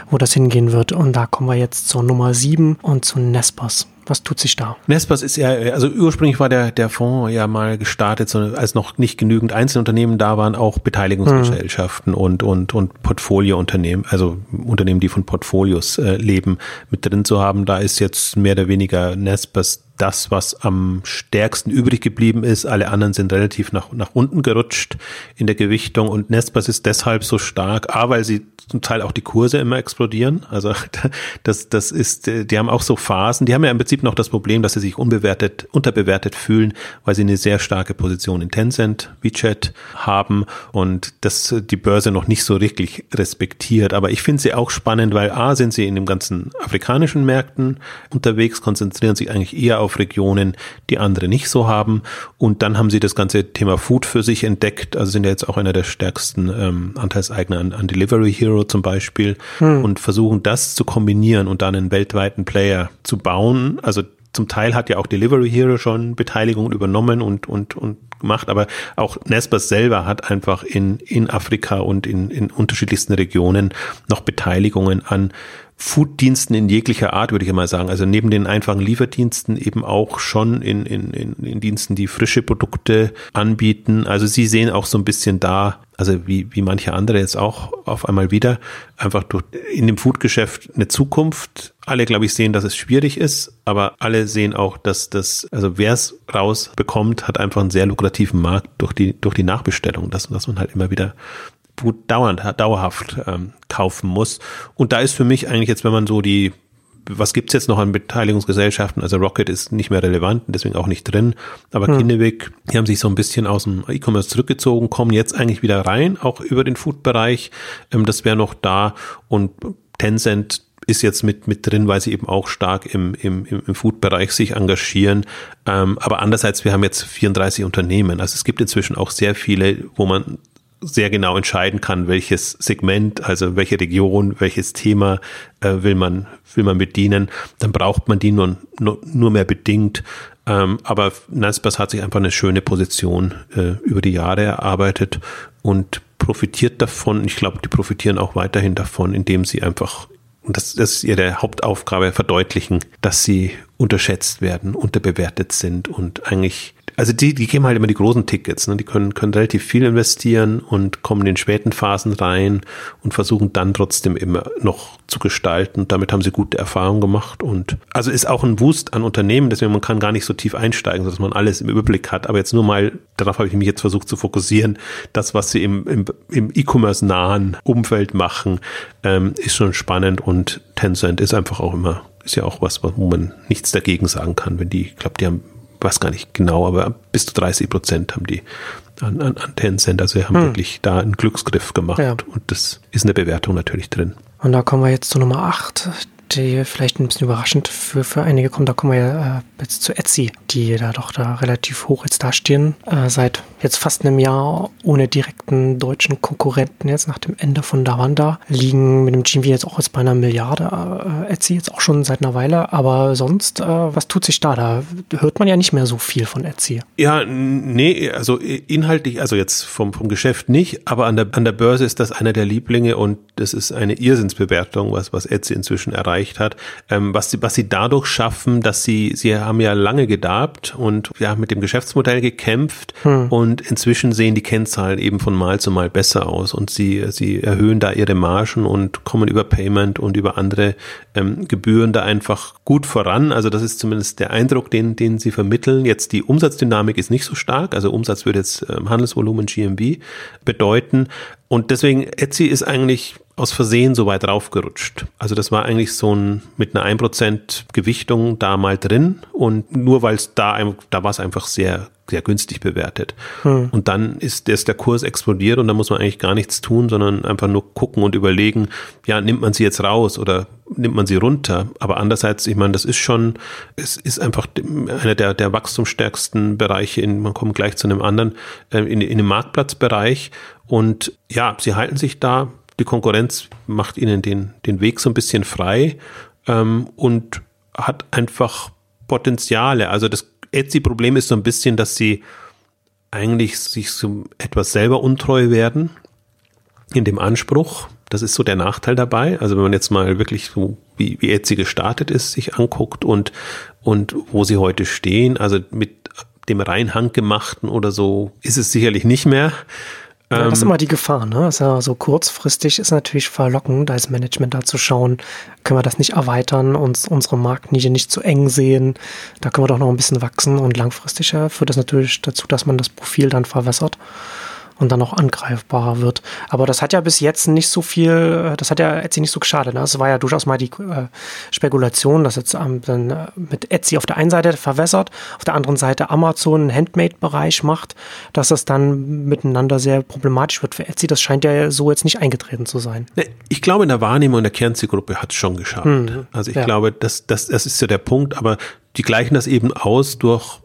wo das hingehen wird. Und da kommen wir jetzt zur Nummer 7 und zu Nespers. Was tut sich da? Nespers ist ja, also ursprünglich war der, der Fonds ja mal gestartet, so, als noch nicht genügend Einzelunternehmen da waren, auch Beteiligungsgesellschaften mhm. und, und, und Portfoliounternehmen, also Unternehmen, die von Portfolios äh, leben, mit drin zu haben. Da ist jetzt mehr oder weniger Nespers das, was am stärksten übrig geblieben ist. Alle anderen sind relativ nach, nach unten gerutscht in der Gewichtung und Nespers ist deshalb so stark, A, weil sie zum Teil auch die Kurse immer explodieren. Also das, das ist, die haben auch so Phasen. Die haben ja im Prinzip noch das Problem, dass sie sich unbewertet, unterbewertet fühlen, weil sie eine sehr starke Position in Tencent, WeChat haben und das die Börse noch nicht so wirklich respektiert. Aber ich finde sie auch spannend, weil A, sind sie in den ganzen afrikanischen Märkten unterwegs, konzentrieren sich eigentlich eher auf Regionen, die andere nicht so haben. Und dann haben sie das ganze Thema Food für sich entdeckt. Also sind ja jetzt auch einer der stärksten ähm, Anteilseigner an, an Delivery Hero zum Beispiel hm. und versuchen das zu kombinieren und dann einen weltweiten Player zu bauen. Also zum Teil hat ja auch Delivery Hero schon Beteiligung übernommen und, und, und gemacht, aber auch Nespers selber hat einfach in, in Afrika und in, in unterschiedlichsten Regionen noch Beteiligungen an Fooddiensten in jeglicher Art, würde ich mal sagen. Also neben den einfachen Lieferdiensten eben auch schon in, in, in, in Diensten, die frische Produkte anbieten. Also sie sehen auch so ein bisschen da, also wie, wie manche andere jetzt auch auf einmal wieder, einfach durch, in dem Foodgeschäft eine Zukunft. Alle, glaube ich, sehen, dass es schwierig ist, aber alle sehen auch, dass das, also wer es rausbekommt, hat einfach einen sehr lukrativen Markt durch die, durch die Nachbestellung, dass, dass man halt immer wieder dauernd, dauerhaft ähm, kaufen muss. Und da ist für mich eigentlich jetzt, wenn man so die, was gibt's jetzt noch an Beteiligungsgesellschaften? Also Rocket ist nicht mehr relevant, deswegen auch nicht drin. Aber hm. Kinnevik, die haben sich so ein bisschen aus dem E-Commerce zurückgezogen, kommen jetzt eigentlich wieder rein, auch über den Food-Bereich. Ähm, das wäre noch da. Und Tencent ist jetzt mit, mit drin, weil sie eben auch stark im, im, im Food-Bereich sich engagieren. Ähm, aber andererseits, wir haben jetzt 34 Unternehmen. Also es gibt inzwischen auch sehr viele, wo man sehr genau entscheiden kann, welches Segment, also welche Region, welches Thema äh, will man will man bedienen, dann braucht man die nur nur, nur mehr bedingt. Ähm, aber Naspers hat sich einfach eine schöne Position äh, über die Jahre erarbeitet und profitiert davon. Ich glaube, die profitieren auch weiterhin davon, indem sie einfach und das, das ist ihre Hauptaufgabe, verdeutlichen, dass sie unterschätzt werden, unterbewertet sind und eigentlich also die, die geben halt immer die großen Tickets, ne? die können, können relativ viel investieren und kommen in späten Phasen rein und versuchen dann trotzdem immer noch zu gestalten. Damit haben sie gute Erfahrungen gemacht und also ist auch ein Wust an Unternehmen, deswegen man kann gar nicht so tief einsteigen, sodass man alles im Überblick hat. Aber jetzt nur mal, darauf habe ich mich jetzt versucht zu fokussieren, das, was sie im, im, im E-Commerce nahen Umfeld machen, ähm, ist schon spannend und Tencent ist einfach auch immer ist ja auch was, wo man nichts dagegen sagen kann, wenn die, ich glaube, die haben weiß gar nicht genau, aber bis zu 30 Prozent haben die an, an, an Tencent. Also wir haben hm. wirklich da einen Glücksgriff gemacht ja. und das ist eine Bewertung natürlich drin. Und da kommen wir jetzt zu Nummer 8, die vielleicht ein bisschen überraschend für, für einige kommt. Da kommen wir ja äh, jetzt zu Etsy, die da doch da relativ hoch jetzt dastehen. Äh, seit jetzt fast einem Jahr ohne direkten deutschen Konkurrenten jetzt nach dem Ende von Davanda liegen mit dem GMV jetzt auch jetzt bei einer Milliarde. Äh, Etsy jetzt auch schon seit einer Weile. Aber sonst, äh, was tut sich da? Da hört man ja nicht mehr so viel von Etsy. Ja, nee, also inhaltlich, also jetzt vom, vom Geschäft nicht, aber an der, an der Börse ist das einer der Lieblinge und das ist eine Irrsinnsbewertung, was, was Etsy inzwischen erreicht hat. Ähm, was, sie, was sie dadurch schaffen, dass sie, sie haben ja lange gedarbt und ja, mit dem Geschäftsmodell gekämpft hm. und inzwischen sehen die Kennzahlen eben von Mal zu Mal besser aus und sie, sie erhöhen da ihre Margen und kommen über Payment und über andere ähm, Gebühren da einfach gut voran. Also das ist zumindest der Eindruck, den, den sie vermitteln. Jetzt die Umsatzdynamik ist nicht so stark, also Umsatz würde jetzt ähm, Handelsvolumen GMV bedeuten, und deswegen, Etsy ist eigentlich aus Versehen so weit raufgerutscht. Also das war eigentlich so ein mit einer 1% Gewichtung da mal drin und nur weil es da, da war es einfach sehr, sehr günstig bewertet. Hm. Und dann ist, ist der Kurs explodiert und da muss man eigentlich gar nichts tun, sondern einfach nur gucken und überlegen, ja, nimmt man sie jetzt raus oder nimmt man sie runter? Aber andererseits, ich meine, das ist schon, es ist einfach einer der, der wachstumsstärksten Bereiche in, man kommt gleich zu einem anderen, äh, in, in dem Marktplatzbereich und ja, sie halten sich da. Die Konkurrenz macht ihnen den, den Weg so ein bisschen frei ähm, und hat einfach Potenziale. Also das Etsy-Problem ist so ein bisschen, dass sie eigentlich sich so etwas selber untreu werden in dem Anspruch. Das ist so der Nachteil dabei. Also wenn man jetzt mal wirklich so, wie, wie Etsy gestartet ist, sich anguckt und, und wo sie heute stehen, also mit dem rein handgemachten oder so, ist es sicherlich nicht mehr. Ja, das ist ähm, immer die Gefahr, ne? Ist ja so kurzfristig ist natürlich verlockend, als Management da zu schauen, können wir das nicht erweitern, uns unsere Marktnische nicht zu eng sehen, da können wir doch noch ein bisschen wachsen und langfristig führt das natürlich dazu, dass man das Profil dann verwässert und dann auch angreifbarer wird. Aber das hat ja bis jetzt nicht so viel, äh, das hat ja Etsy nicht so geschadet. Ne? Es war ja durchaus mal die äh, Spekulation, dass jetzt ähm, dann äh, mit Etsy auf der einen Seite verwässert, auf der anderen Seite Amazon einen Handmade-Bereich macht, dass das dann miteinander sehr problematisch wird für Etsy. Das scheint ja so jetzt nicht eingetreten zu sein. Ich glaube, in der Wahrnehmung der Kernzielgruppe hat es schon geschadet. Mhm, also ich ja. glaube, das, das, das ist ja der Punkt, aber die gleichen das eben aus durch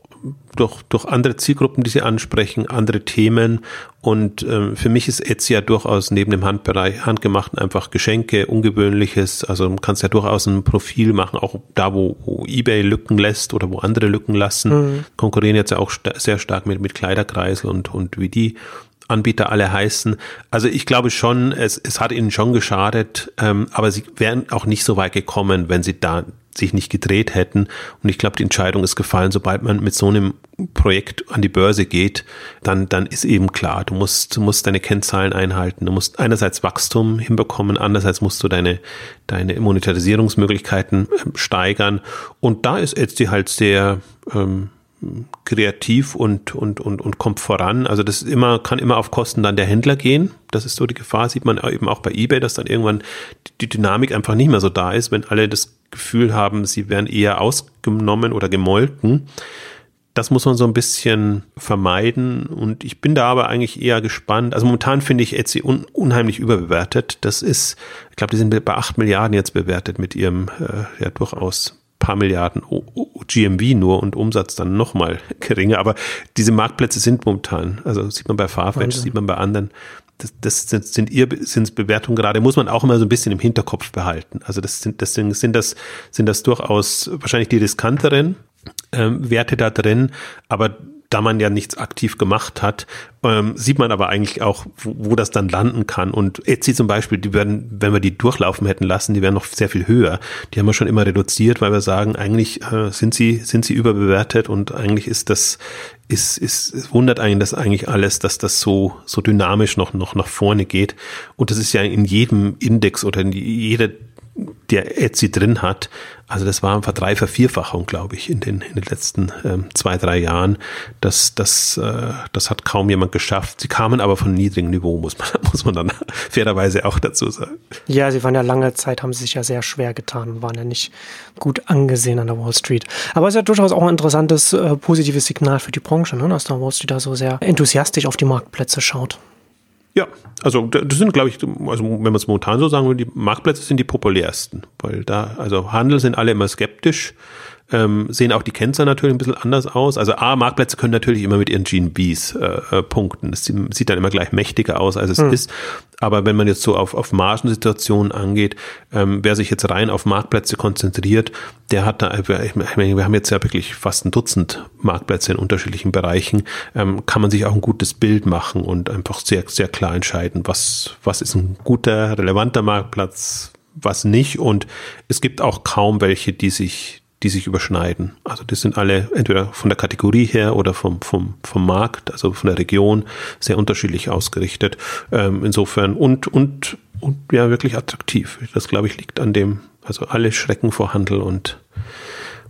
durch, durch andere Zielgruppen, die sie ansprechen, andere Themen. Und ähm, für mich ist Etsy ja durchaus neben dem Handbereich, Handgemachten einfach Geschenke, Ungewöhnliches. Also man kann es ja durchaus ein Profil machen, auch da, wo, wo Ebay Lücken lässt oder wo andere Lücken lassen. Mhm. Konkurrieren jetzt ja auch st sehr stark mit, mit Kleiderkreisel und, und wie die Anbieter alle heißen. Also ich glaube schon, es, es hat ihnen schon geschadet, ähm, aber sie wären auch nicht so weit gekommen, wenn sie da sich nicht gedreht hätten. Und ich glaube, die Entscheidung ist gefallen, sobald man mit so einem Projekt an die Börse geht, dann, dann ist eben klar, du musst, du musst deine Kennzahlen einhalten. Du musst einerseits Wachstum hinbekommen, andererseits musst du deine, deine Monetarisierungsmöglichkeiten ähm, steigern. Und da ist Etsy halt sehr, ähm, kreativ und, und, und, und kommt voran. Also das immer, kann immer auf Kosten dann der Händler gehen. Das ist so die Gefahr, sieht man eben auch bei eBay, dass dann irgendwann die Dynamik einfach nicht mehr so da ist, wenn alle das Gefühl haben, sie werden eher ausgenommen oder gemolken. Das muss man so ein bisschen vermeiden und ich bin da aber eigentlich eher gespannt. Also momentan finde ich Etsy un unheimlich überbewertet. Das ist, ich glaube, die sind bei acht Milliarden jetzt bewertet mit ihrem äh, ja durchaus paar Milliarden GMV nur und Umsatz dann nochmal geringer. Aber diese Marktplätze sind momentan, also sieht man bei Farfetch, sieht man bei anderen, das, das sind, sind ihr sind Bewertungen gerade, muss man auch immer so ein bisschen im Hinterkopf behalten. Also das sind, deswegen sind das, sind das durchaus wahrscheinlich die riskanteren ähm, Werte da drin, aber da man ja nichts aktiv gemacht hat, ähm, sieht man aber eigentlich auch, wo, wo, das dann landen kann. Und Etsy zum Beispiel, die werden, wenn wir die durchlaufen hätten lassen, die wären noch sehr viel höher. Die haben wir schon immer reduziert, weil wir sagen, eigentlich äh, sind sie sind sie überbewertet und eigentlich ist das ist ist es wundert eigentlich das eigentlich alles, dass das so so dynamisch noch noch nach vorne geht. Und das ist ja in jedem Index oder in jeder der Etsy drin hat. Also das war eine Verdrei Vervierfachung, glaube ich, in den, in den letzten ähm, zwei, drei Jahren. Das, das, äh, das hat kaum jemand geschafft. Sie kamen aber von niedrigem Niveau, muss man, muss man dann fairerweise auch dazu sagen. Ja, sie waren ja lange Zeit, haben sie sich ja sehr schwer getan, waren ja nicht gut angesehen an der Wall Street. Aber es ist ja durchaus auch ein interessantes, äh, positives Signal für die Branche, ne? dass der Wall Street da so sehr enthusiastisch auf die Marktplätze schaut. Ja, also das sind, glaube ich, also wenn man es momentan so sagen will, die Marktplätze sind die populärsten, weil da, also Handel sind alle immer skeptisch ähm, sehen auch die Kennzahlen natürlich ein bisschen anders aus. Also A, Marktplätze können natürlich immer mit ihren GNBs äh, äh, punkten. Das sieht dann immer gleich mächtiger aus, als es mhm. ist. Aber wenn man jetzt so auf, auf Margensituationen angeht, ähm, wer sich jetzt rein auf Marktplätze konzentriert, der hat da, ich meine, wir haben jetzt ja wirklich fast ein Dutzend Marktplätze in unterschiedlichen Bereichen, ähm, kann man sich auch ein gutes Bild machen und einfach sehr, sehr klar entscheiden, was, was ist ein guter, relevanter Marktplatz, was nicht. Und es gibt auch kaum welche, die sich, die sich überschneiden. Also das sind alle entweder von der Kategorie her oder vom, vom, vom Markt, also von der Region, sehr unterschiedlich ausgerichtet. Ähm, insofern und, und, und ja, wirklich attraktiv. Das, glaube ich, liegt an dem, also alle Schrecken vor Handel und,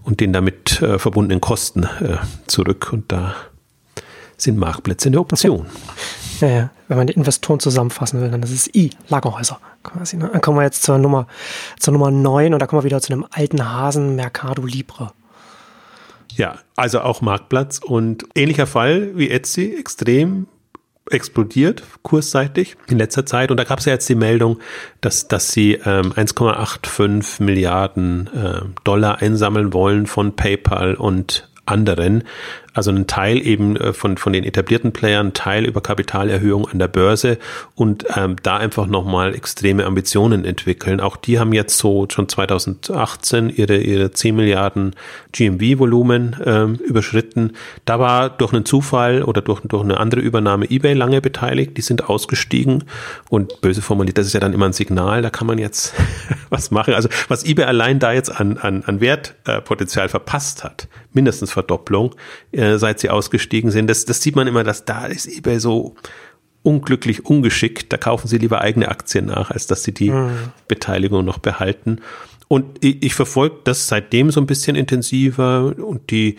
und den damit äh, verbundenen Kosten äh, zurück. Und da sind Marktplätze eine Option. Ja, ja. Wenn man die Investoren zusammenfassen will, dann ist es I, Lagerhäuser quasi. Ne? Dann kommen wir jetzt zur Nummer, zur Nummer 9 und da kommen wir wieder zu einem alten Hasen, Mercado Libre. Ja, also auch Marktplatz und ähnlicher Fall wie Etsy, extrem explodiert, kursseitig in letzter Zeit. Und da gab es ja jetzt die Meldung, dass, dass sie ähm, 1,85 Milliarden äh, Dollar einsammeln wollen von PayPal und anderen Also ein Teil eben äh, von, von den etablierten Playern, Teil über Kapitalerhöhung an der Börse und ähm, da einfach nochmal extreme Ambitionen entwickeln. Auch die haben jetzt so schon 2018 ihre, ihre 10 Milliarden GMV-Volumen ähm, überschritten. Da war durch einen Zufall oder durch, durch eine andere Übernahme eBay lange beteiligt. Die sind ausgestiegen und böse formuliert, das ist ja dann immer ein Signal, da kann man jetzt was machen. Also was eBay allein da jetzt an, an, an Wertpotenzial verpasst hat, mindestens Verdopplung, äh, seit sie ausgestiegen sind, das, das sieht man immer, dass da ist eBay so unglücklich ungeschickt. Da kaufen sie lieber eigene Aktien nach, als dass sie die mhm. Beteiligung noch behalten. Und ich, ich verfolge das seitdem so ein bisschen intensiver und die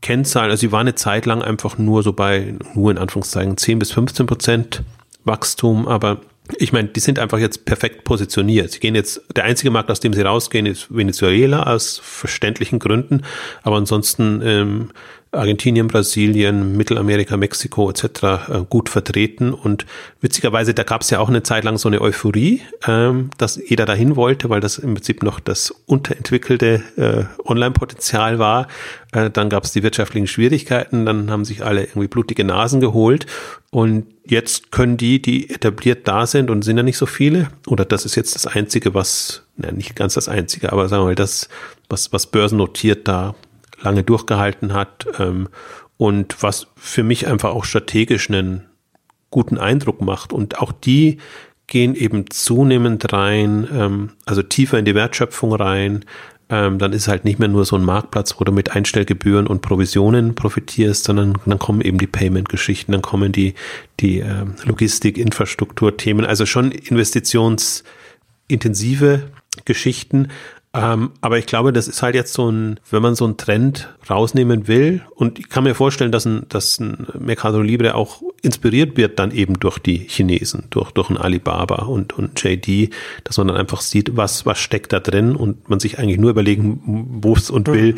Kennzahlen, also sie war eine Zeit lang einfach nur so bei, nur in Anführungszeichen 10 bis 15 Prozent Wachstum, aber ich meine, die sind einfach jetzt perfekt positioniert. Sie gehen jetzt, der einzige Markt, aus dem sie rausgehen, ist Venezuela aus verständlichen Gründen, aber ansonsten ähm, Argentinien, Brasilien, Mittelamerika, Mexiko etc. Äh, gut vertreten. Und witzigerweise, da gab es ja auch eine Zeit lang so eine Euphorie, ähm, dass jeder dahin wollte, weil das im Prinzip noch das unterentwickelte äh, Online-Potenzial war. Äh, dann gab es die wirtschaftlichen Schwierigkeiten, dann haben sich alle irgendwie blutige Nasen geholt. Und jetzt können die, die etabliert da sind und sind ja nicht so viele, oder das ist jetzt das Einzige, was, na, nicht ganz das Einzige, aber sagen wir mal, das, was, was börsennotiert da lange durchgehalten hat ähm, und was für mich einfach auch strategisch einen guten Eindruck macht. Und auch die gehen eben zunehmend rein, ähm, also tiefer in die Wertschöpfung rein. Ähm, dann ist halt nicht mehr nur so ein Marktplatz, wo du mit Einstellgebühren und Provisionen profitierst, sondern dann kommen eben die Payment-Geschichten, dann kommen die, die äh, Logistik, Infrastruktur-Themen, also schon investitionsintensive Geschichten, ähm, aber ich glaube, das ist halt jetzt so ein, wenn man so einen Trend rausnehmen will, und ich kann mir vorstellen, dass ein, dass ein Mercado Libre auch inspiriert wird dann eben durch die Chinesen, durch, durch ein Alibaba und, und JD, dass man dann einfach sieht, was, was steckt da drin und man sich eigentlich nur überlegen muss und will,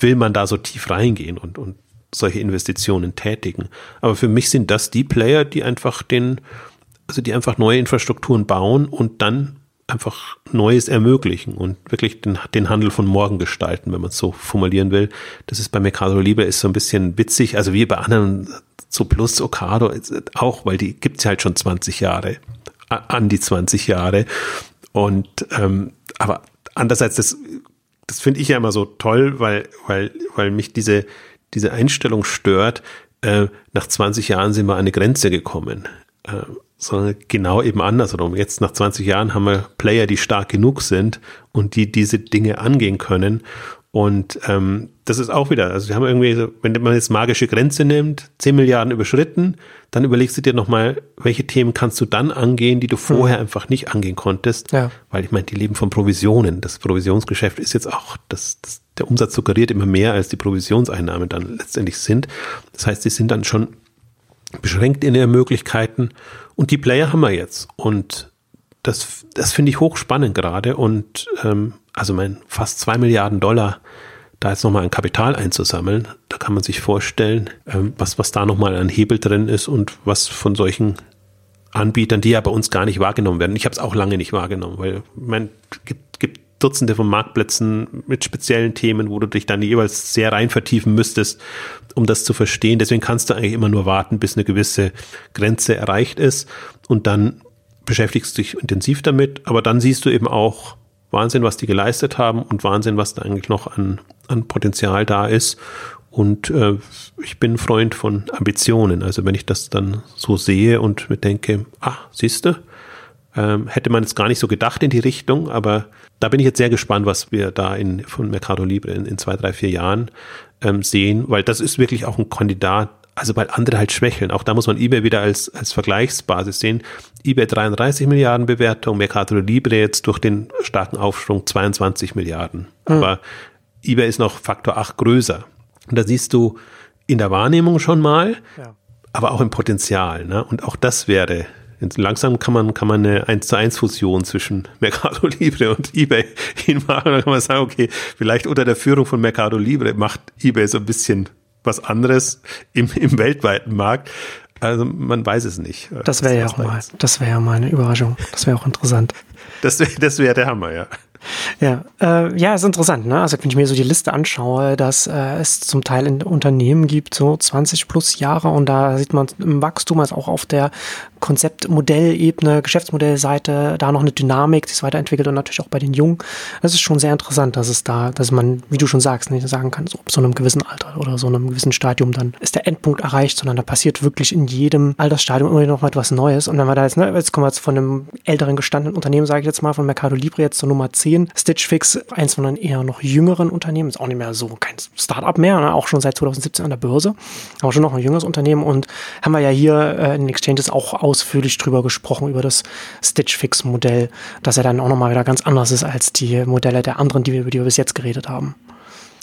will man da so tief reingehen und, und solche Investitionen tätigen. Aber für mich sind das die Player, die einfach den, also die einfach neue Infrastrukturen bauen und dann einfach Neues ermöglichen und wirklich den, den Handel von morgen gestalten, wenn man es so formulieren will. Das ist bei Mercado Libre ist so ein bisschen witzig, also wie bei anderen, so Plus Ocado auch, weil die gibt's halt schon 20 Jahre, an die 20 Jahre. Und ähm, aber andererseits, das, das finde ich ja immer so toll, weil, weil, weil mich diese, diese Einstellung stört. Äh, nach 20 Jahren sind wir an eine Grenze gekommen. Äh, sondern genau eben andersrum. Jetzt nach 20 Jahren haben wir Player, die stark genug sind und die diese Dinge angehen können. Und ähm, das ist auch wieder, also wir haben irgendwie, so, wenn man jetzt magische Grenze nimmt, 10 Milliarden überschritten, dann überlegst du dir nochmal, welche Themen kannst du dann angehen, die du vorher hm. einfach nicht angehen konntest. Ja. Weil ich meine, die leben von Provisionen. Das Provisionsgeschäft ist jetzt auch, das, das, der Umsatz suggeriert immer mehr, als die Provisionseinnahmen dann letztendlich sind. Das heißt, sie sind dann schon beschränkt in ihren Möglichkeiten. Und die Player haben wir jetzt. Und das, das finde ich hochspannend gerade. Und ähm, also mein fast zwei Milliarden Dollar da jetzt nochmal ein Kapital einzusammeln, da kann man sich vorstellen, ähm, was, was da nochmal an Hebel drin ist und was von solchen Anbietern, die ja bei uns gar nicht wahrgenommen werden. Ich habe es auch lange nicht wahrgenommen, weil man gibt, gibt Dutzende von Marktplätzen mit speziellen Themen, wo du dich dann jeweils sehr rein vertiefen müsstest, um das zu verstehen. Deswegen kannst du eigentlich immer nur warten, bis eine gewisse Grenze erreicht ist und dann beschäftigst du dich intensiv damit, aber dann siehst du eben auch Wahnsinn, was die geleistet haben und Wahnsinn, was da eigentlich noch an, an Potenzial da ist. Und äh, ich bin Freund von Ambitionen. Also wenn ich das dann so sehe und mir denke, ah, siehst du, ähm, hätte man jetzt gar nicht so gedacht in die Richtung, aber da bin ich jetzt sehr gespannt, was wir da in, von Mercado Libre in, in zwei, drei, vier Jahren ähm, sehen, weil das ist wirklich auch ein Kandidat, also weil andere halt schwächeln. Auch da muss man eBay wieder als, als Vergleichsbasis sehen. eBay 33 Milliarden Bewertung, Mercado Libre jetzt durch den starken Aufschwung 22 Milliarden. Mhm. Aber eBay ist noch Faktor 8 größer. Und da siehst du in der Wahrnehmung schon mal, ja. aber auch im Potenzial. Ne? Und auch das wäre Langsam kann man, kann man eine 1 zu 1 Fusion zwischen Mercado Libre und eBay hinmachen. Dann kann man sagen, okay, vielleicht unter der Führung von Mercado Libre macht eBay so ein bisschen was anderes im, im weltweiten Markt. Also man weiß es nicht. Das wäre ja auch mal, das wäre ja mal eine Überraschung. Das wäre auch interessant. Das wäre das wär der Hammer, ja. Ja, äh, ja, ist interessant. Ne? Also wenn ich mir so die Liste anschaue, dass äh, es zum Teil in Unternehmen gibt, so 20 plus Jahre und da sieht man im Wachstum, also auch auf der Konzeptmodellebene, Geschäftsmodellseite, da noch eine Dynamik, die ist weiterentwickelt und natürlich auch bei den Jungen. Das ist schon sehr interessant, dass es da, dass man, wie du schon sagst, nicht sagen kann, so ab so einem gewissen Alter oder so einem gewissen Stadium dann ist der Endpunkt erreicht, sondern da passiert wirklich in jedem Altersstadium immer noch mal etwas Neues. Und wenn wir da jetzt, ne, jetzt kommen wir jetzt von einem älteren gestandenen Unternehmen, sage ich jetzt mal, von Mercado Libre jetzt zur Nummer 10, Stitch Fix, eins von einem eher noch jüngeren Unternehmen, ist auch nicht mehr so kein Startup mehr, ne, auch schon seit 2017 an der Börse, aber schon noch ein jüngeres Unternehmen. Und haben wir ja hier äh, in den Exchanges auch ausführlich drüber gesprochen, über das Stitch Fix Modell, dass er dann auch nochmal wieder ganz anders ist als die Modelle der anderen, die wir, über die wir bis jetzt geredet haben.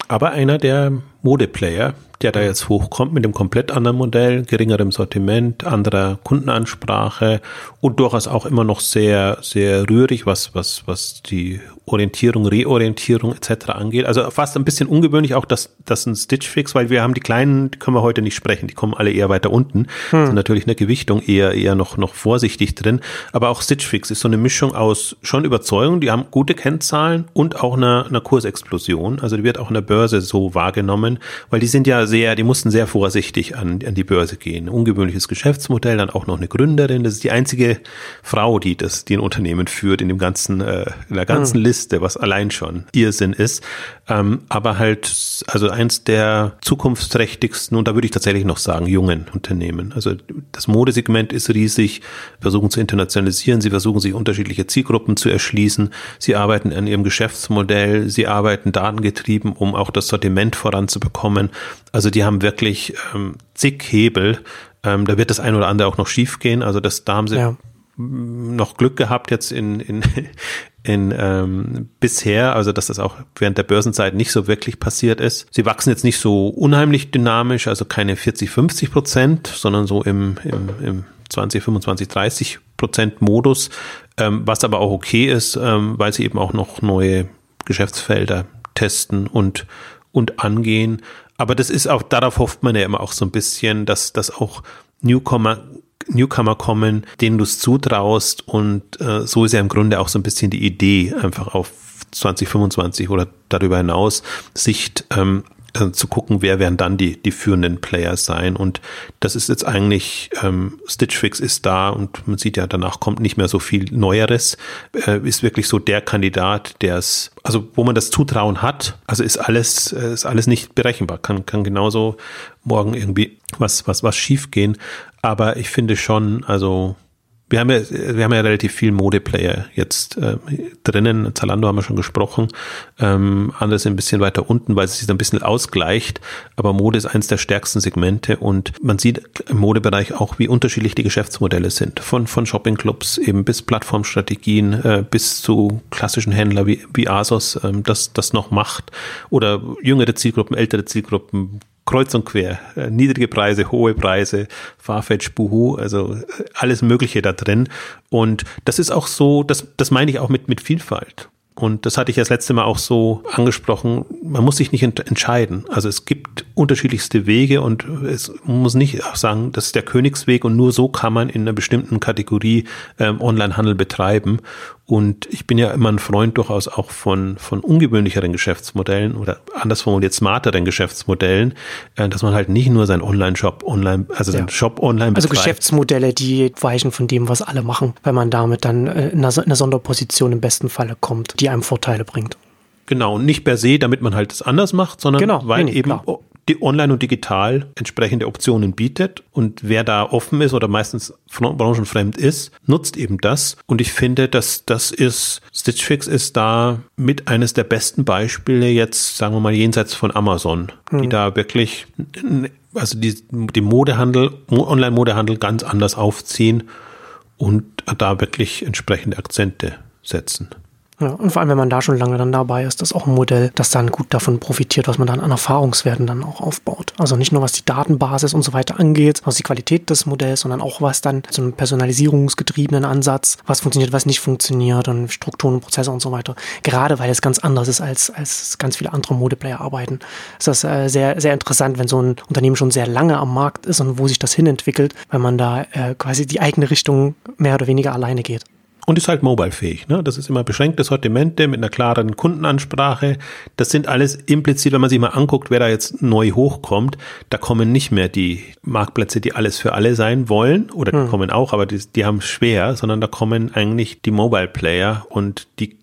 Aber einer der Modeplayer, der da jetzt hochkommt mit dem komplett anderen Modell, geringerem Sortiment, anderer Kundenansprache und durchaus auch immer noch sehr, sehr rührig, was, was, was die Orientierung, Reorientierung etc. angeht. Also fast ein bisschen ungewöhnlich auch, dass, dass ein Stitch Fix, weil wir haben die kleinen, die können wir heute nicht sprechen, die kommen alle eher weiter unten. Hm. Sind natürlich eine Gewichtung eher, eher noch, noch vorsichtig drin. Aber auch Stitch Fix ist so eine Mischung aus schon Überzeugung, die haben gute Kennzahlen und auch einer, einer Kursexplosion. Also die wird auch in der Börse so wahrgenommen, weil die sind ja sehr, die mussten sehr vorsichtig an, an die Börse gehen. Ungewöhnliches Geschäftsmodell, dann auch noch eine Gründerin. Das ist die einzige Frau, die das, die ein Unternehmen führt in dem ganzen, äh, in der ganzen hm. Liste, was allein schon Irrsinn ist. Ähm, aber halt, also eins der zukunftsträchtigsten und da würde ich tatsächlich noch sagen, jungen Unternehmen. Also das Modesegment ist riesig, versuchen zu internationalisieren, sie versuchen sich unterschiedliche Zielgruppen zu erschließen, sie arbeiten an ihrem Geschäftsmodell, sie arbeiten datengetrieben, um auch das Sortiment voranzubekommen. Also die haben wirklich ähm, zig Hebel. Ähm, da wird das ein oder andere auch noch schief gehen. Also das, da haben sie ja. noch Glück gehabt jetzt in, in, in ähm, bisher, also dass das auch während der Börsenzeit nicht so wirklich passiert ist. Sie wachsen jetzt nicht so unheimlich dynamisch, also keine 40, 50 Prozent, sondern so im, im, im 20, 25, 30 Prozent Modus, ähm, was aber auch okay ist, ähm, weil sie eben auch noch neue Geschäftsfelder testen und und angehen. Aber das ist auch, darauf hofft man ja immer auch so ein bisschen, dass, dass auch Newcomer, Newcomer kommen, denen du es zutraust. Und äh, so ist ja im Grunde auch so ein bisschen die Idee, einfach auf 2025 oder darüber hinaus Sicht ähm, äh, zu gucken, wer werden dann die, die führenden Player sein. Und das ist jetzt eigentlich, ähm, Stitch Fix ist da und man sieht ja, danach kommt nicht mehr so viel Neueres. Äh, ist wirklich so der Kandidat, der es, also wo man das Zutrauen hat, also ist alles, äh, ist alles nicht berechenbar. Kann, kann genauso morgen irgendwie was, was, was schief gehen. Aber ich finde schon, also wir haben ja, wir haben ja relativ viel Modeplayer jetzt äh, drinnen. Zalando haben wir schon gesprochen. Ähm, andere sind ein bisschen weiter unten, weil es sich ein bisschen ausgleicht. Aber Mode ist eines der stärksten Segmente und man sieht im Modebereich auch, wie unterschiedlich die Geschäftsmodelle sind. Von, von Shoppingclubs eben bis Plattformstrategien, äh, bis zu klassischen Händlern wie, wie Asos, ähm, das, das noch macht. Oder jüngere Zielgruppen, ältere Zielgruppen, kreuz und quer. Äh, niedrige Preise, hohe Preise, Farfetch, Buhu, also äh, alles Mögliche da drin. Und das ist auch so, das, das meine ich auch mit, mit Vielfalt. Und das hatte ich das letzte Mal auch so angesprochen. Man muss sich nicht entscheiden. Also es gibt unterschiedlichste Wege und es muss nicht auch sagen, das ist der Königsweg und nur so kann man in einer bestimmten Kategorie ähm, Onlinehandel betreiben. Und ich bin ja immer ein Freund durchaus auch von, von ungewöhnlicheren Geschäftsmodellen oder anders formuliert smarteren Geschäftsmodellen, äh, dass man halt nicht nur seinen Online-Shop online, also ja. seinen Shop online also betreibt. Also Geschäftsmodelle, die weichen von dem, was alle machen, weil man damit dann äh, in einer, in einer Sonderposition im besten Falle kommt, die einem Vorteile bringt. Genau, und nicht per se, damit man halt das anders macht, sondern genau, weil nee, eben klar die online und digital entsprechende Optionen bietet. Und wer da offen ist oder meistens branchenfremd ist, nutzt eben das. Und ich finde, dass das ist, Stitch Fix ist da mit eines der besten Beispiele jetzt, sagen wir mal, jenseits von Amazon, mhm. die da wirklich, also die, die Modehandel, Online-Modehandel ganz anders aufziehen und da wirklich entsprechende Akzente setzen. Ja, und vor allem, wenn man da schon lange dann dabei ist, das ist auch ein Modell, das dann gut davon profitiert, was man dann an Erfahrungswerten dann auch aufbaut. Also nicht nur was die Datenbasis und so weiter angeht, was die Qualität des Modells, sondern auch was dann so einen personalisierungsgetriebenen Ansatz, was funktioniert, was nicht funktioniert und Strukturen und Prozesse und so weiter. Gerade weil es ganz anders ist, als, als ganz viele andere Modeplayer arbeiten, ist das äh, sehr, sehr interessant, wenn so ein Unternehmen schon sehr lange am Markt ist und wo sich das hinentwickelt, wenn man da äh, quasi die eigene Richtung mehr oder weniger alleine geht. Und ist halt mobile-fähig. Ne? Das ist immer beschränkte Sortimente mit einer klaren Kundenansprache. Das sind alles implizit, wenn man sich mal anguckt, wer da jetzt neu hochkommt, da kommen nicht mehr die Marktplätze, die alles für alle sein wollen, oder die hm. kommen auch, aber die, die haben schwer, sondern da kommen eigentlich die Mobile-Player und die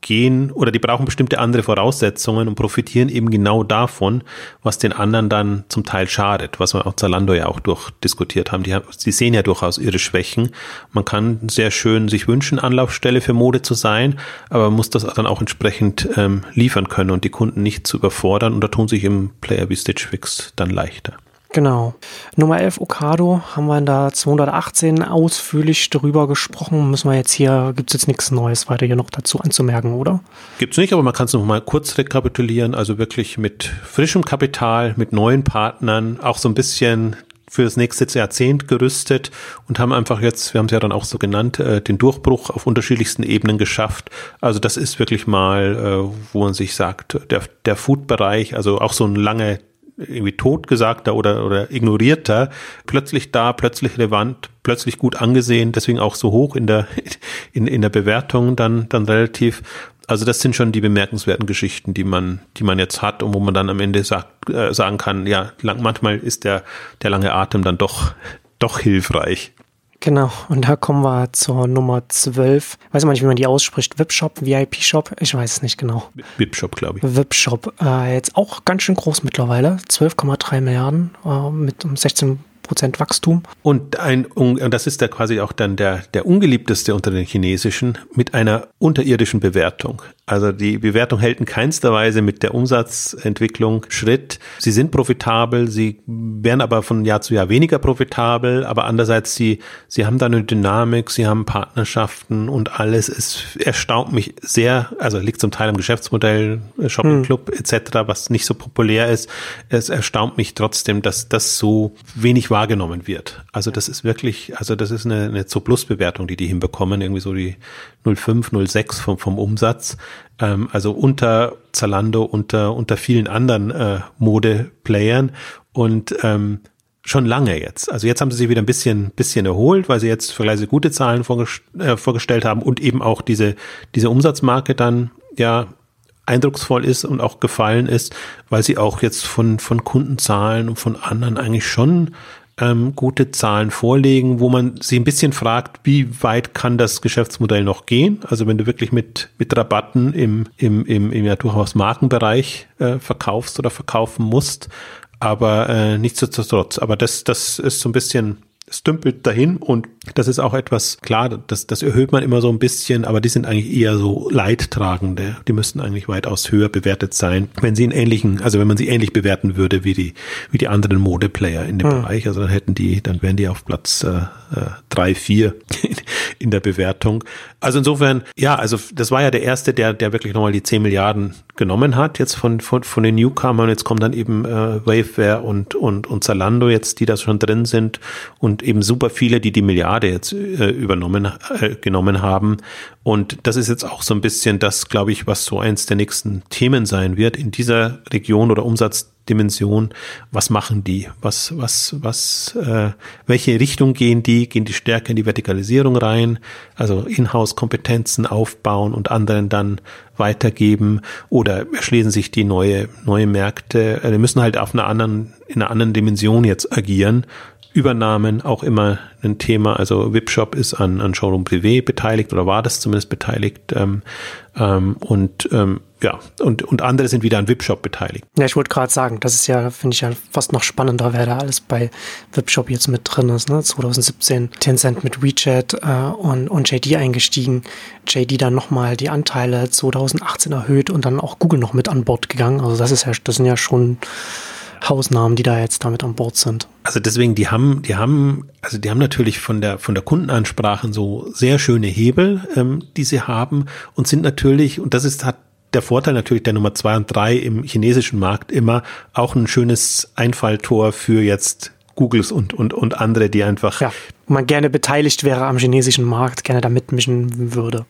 gehen oder die brauchen bestimmte andere Voraussetzungen und profitieren eben genau davon, was den anderen dann zum Teil schadet, was wir auch Zalando ja auch durchdiskutiert haben. Die, haben, die sehen ja durchaus ihre Schwächen. Man kann sehr schön sich wünschen, Menschen Anlaufstelle für Mode zu sein, aber muss das dann auch entsprechend ähm, liefern können und die Kunden nicht zu überfordern. Und da tun sich im Player wie Stitch Fix dann leichter. Genau. Nummer 11 Okado haben wir in der 218 ausführlich darüber gesprochen. Müssen wir jetzt hier, gibt es jetzt nichts Neues weiter hier noch dazu anzumerken, oder? Gibt es nicht, aber man kann es noch mal kurz rekapitulieren. Also wirklich mit frischem Kapital, mit neuen Partnern, auch so ein bisschen für das nächste Jahrzehnt gerüstet und haben einfach jetzt, wir haben es ja dann auch so genannt, äh, den Durchbruch auf unterschiedlichsten Ebenen geschafft. Also das ist wirklich mal, äh, wo man sich sagt, der, der Food-Bereich, also auch so ein lange irgendwie totgesagter oder, oder ignorierter, plötzlich da, plötzlich relevant, plötzlich gut angesehen, deswegen auch so hoch in der, in, in der Bewertung dann, dann relativ. Also das sind schon die bemerkenswerten Geschichten, die man, die man jetzt hat und wo man dann am Ende sagt, äh, sagen kann, ja, lang, manchmal ist der, der lange Atem dann doch, doch hilfreich. Genau, und da kommen wir zur Nummer 12. Weiß man nicht, wie man die ausspricht. VIP-Shop, VIP-Shop, ich weiß es nicht genau. VIP-Shop, glaube ich. VIP-Shop, äh, jetzt auch ganz schön groß mittlerweile. 12,3 Milliarden äh, mit um 16 Prozent Wachstum. Und ein, und das ist da quasi auch dann der, der ungeliebteste unter den chinesischen mit einer unterirdischen Bewertung. Also die Bewertung hält in keinster Weise mit der Umsatzentwicklung Schritt. Sie sind profitabel, sie werden aber von Jahr zu Jahr weniger profitabel, aber andererseits sie, sie haben da eine Dynamik, sie haben Partnerschaften und alles. Es erstaunt mich sehr, also liegt zum Teil am Geschäftsmodell, Shopping hm. Club hm. etc., was nicht so populär ist. Es erstaunt mich trotzdem, dass das so wenig wahrgenommen wird. Also das ist wirklich, also das ist eine, eine Zo-Plus-Bewertung, die die hinbekommen, irgendwie so die 0,5, 0,6 vom, vom Umsatz. Ähm, also unter Zalando, unter, unter vielen anderen äh, Mode-Playern und ähm, schon lange jetzt. Also jetzt haben sie sich wieder ein bisschen, bisschen erholt, weil sie jetzt vergleichsweise gute Zahlen vorgest äh, vorgestellt haben und eben auch diese, diese Umsatzmarke dann ja eindrucksvoll ist und auch gefallen ist, weil sie auch jetzt von, von Kundenzahlen und von anderen eigentlich schon ähm, gute Zahlen vorlegen, wo man sich ein bisschen fragt, wie weit kann das Geschäftsmodell noch gehen? Also wenn du wirklich mit, mit Rabatten im, im, im, im ja durchaus Markenbereich äh, verkaufst oder verkaufen musst, aber äh, nichtsdestotrotz. Aber das, das ist so ein bisschen es dümpelt dahin und das ist auch etwas, klar, das, das erhöht man immer so ein bisschen, aber die sind eigentlich eher so Leidtragende. Die müssten eigentlich weitaus höher bewertet sein, wenn sie in ähnlichen, also wenn man sie ähnlich bewerten würde wie die, wie die anderen Modeplayer in dem hm. Bereich. Also dann hätten die, dann wären die auf Platz äh, äh, drei, vier in der Bewertung. Also insofern, ja, also das war ja der erste, der, der wirklich nochmal die 10 Milliarden genommen hat, jetzt von, von, von den Newcomern. Jetzt kommen dann eben äh, Waveware und, und, und Zalando jetzt, die da schon drin sind und eben super viele, die die Milliarde jetzt äh, übernommen, äh, genommen haben. Und das ist jetzt auch so ein bisschen das, glaube ich, was so eins der nächsten Themen sein wird in dieser Region oder Umsatz Dimension, was machen die? Was, was, was, äh, welche Richtung gehen die? Gehen die stärker in die Vertikalisierung rein? Also Inhouse-Kompetenzen aufbauen und anderen dann weitergeben oder erschließen sich die neue, neue Märkte? Äh, die müssen halt auf einer anderen, in einer anderen Dimension jetzt agieren. Übernahmen auch immer ein Thema. Also Webshop ist an, an Showroom Privé beteiligt oder war das zumindest beteiligt. Ähm, ähm, und ähm, ja, und, und andere sind wieder an Webshop beteiligt. Ja, ich wollte gerade sagen, das ist ja, finde ich ja fast noch spannender, wer da alles bei Webshop jetzt mit drin ist. Ne? 2017 Tencent mit WeChat äh, und, und JD eingestiegen. JD dann nochmal die Anteile 2018 erhöht und dann auch Google noch mit an Bord gegangen. Also das ist ja, das sind ja schon Hausnamen, die da jetzt damit an Bord sind. Also deswegen, die haben, die haben, also die haben natürlich von der von der Kundenansprache so sehr schöne Hebel, ähm, die sie haben und sind natürlich und das ist hat der Vorteil natürlich der Nummer zwei und drei im chinesischen Markt immer auch ein schönes Einfalltor für jetzt Googles und, und, und andere, die einfach. Ja, man gerne beteiligt wäre am chinesischen Markt, gerne da mitmischen würde.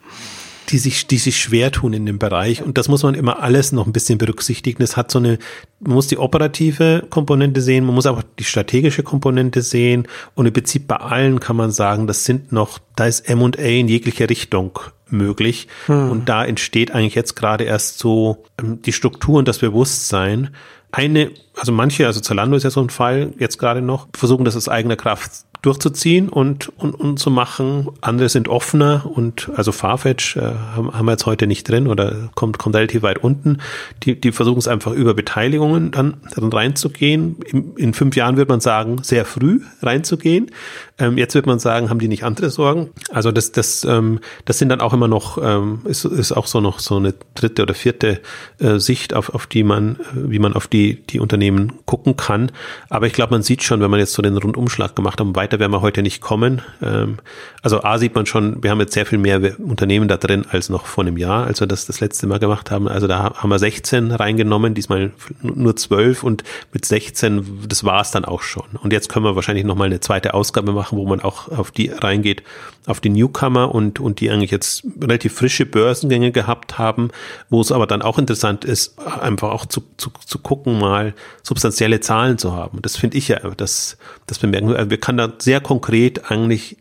Die sich, die sich schwer tun in dem Bereich. Und das muss man immer alles noch ein bisschen berücksichtigen. Es hat so eine, man muss die operative Komponente sehen, man muss aber die strategische Komponente sehen. Und im Prinzip bei allen kann man sagen, das sind noch, da ist M&A in jegliche Richtung möglich. Hm. Und da entsteht eigentlich jetzt gerade erst so ähm, die Struktur und das Bewusstsein. Eine, also manche, also Zalando ist ja so ein Fall, jetzt gerade noch, versuchen das aus eigener Kraft durchzuziehen und, und, und zu machen. Andere sind offener und also Farfetch äh, haben, haben wir jetzt heute nicht drin oder kommt, kommt relativ weit unten. Die, die versuchen es einfach über Beteiligungen dann, dann reinzugehen. In, in fünf Jahren wird man sagen, sehr früh reinzugehen. Ähm, jetzt wird man sagen, haben die nicht andere Sorgen? Also das, das, ähm, das sind dann auch immer noch, ähm, ist, ist auch so noch so eine dritte oder vierte äh, Sicht, auf, auf die man, äh, wie man auf die, die Unternehmen gucken kann. Aber ich glaube, man sieht schon, wenn man jetzt so den Rundumschlag gemacht hat, weiter werden wir heute nicht kommen. Ähm, also A sieht man schon, wir haben jetzt sehr viel mehr Unternehmen da drin als noch vor einem Jahr, als wir das das letzte Mal gemacht haben. Also da haben wir 16 reingenommen, diesmal nur 12 und mit 16, das war es dann auch schon. Und jetzt können wir wahrscheinlich nochmal eine zweite Ausgabe machen, wo man auch auf die reingeht, auf die Newcomer und, und die eigentlich jetzt relativ frische Börsengänge gehabt haben, wo es aber dann auch interessant ist, einfach auch zu, zu, zu gucken, mal substanzielle Zahlen zu haben. Das finde ich ja, das, das bemerken wir. Also wir können da sehr konkret eigentlich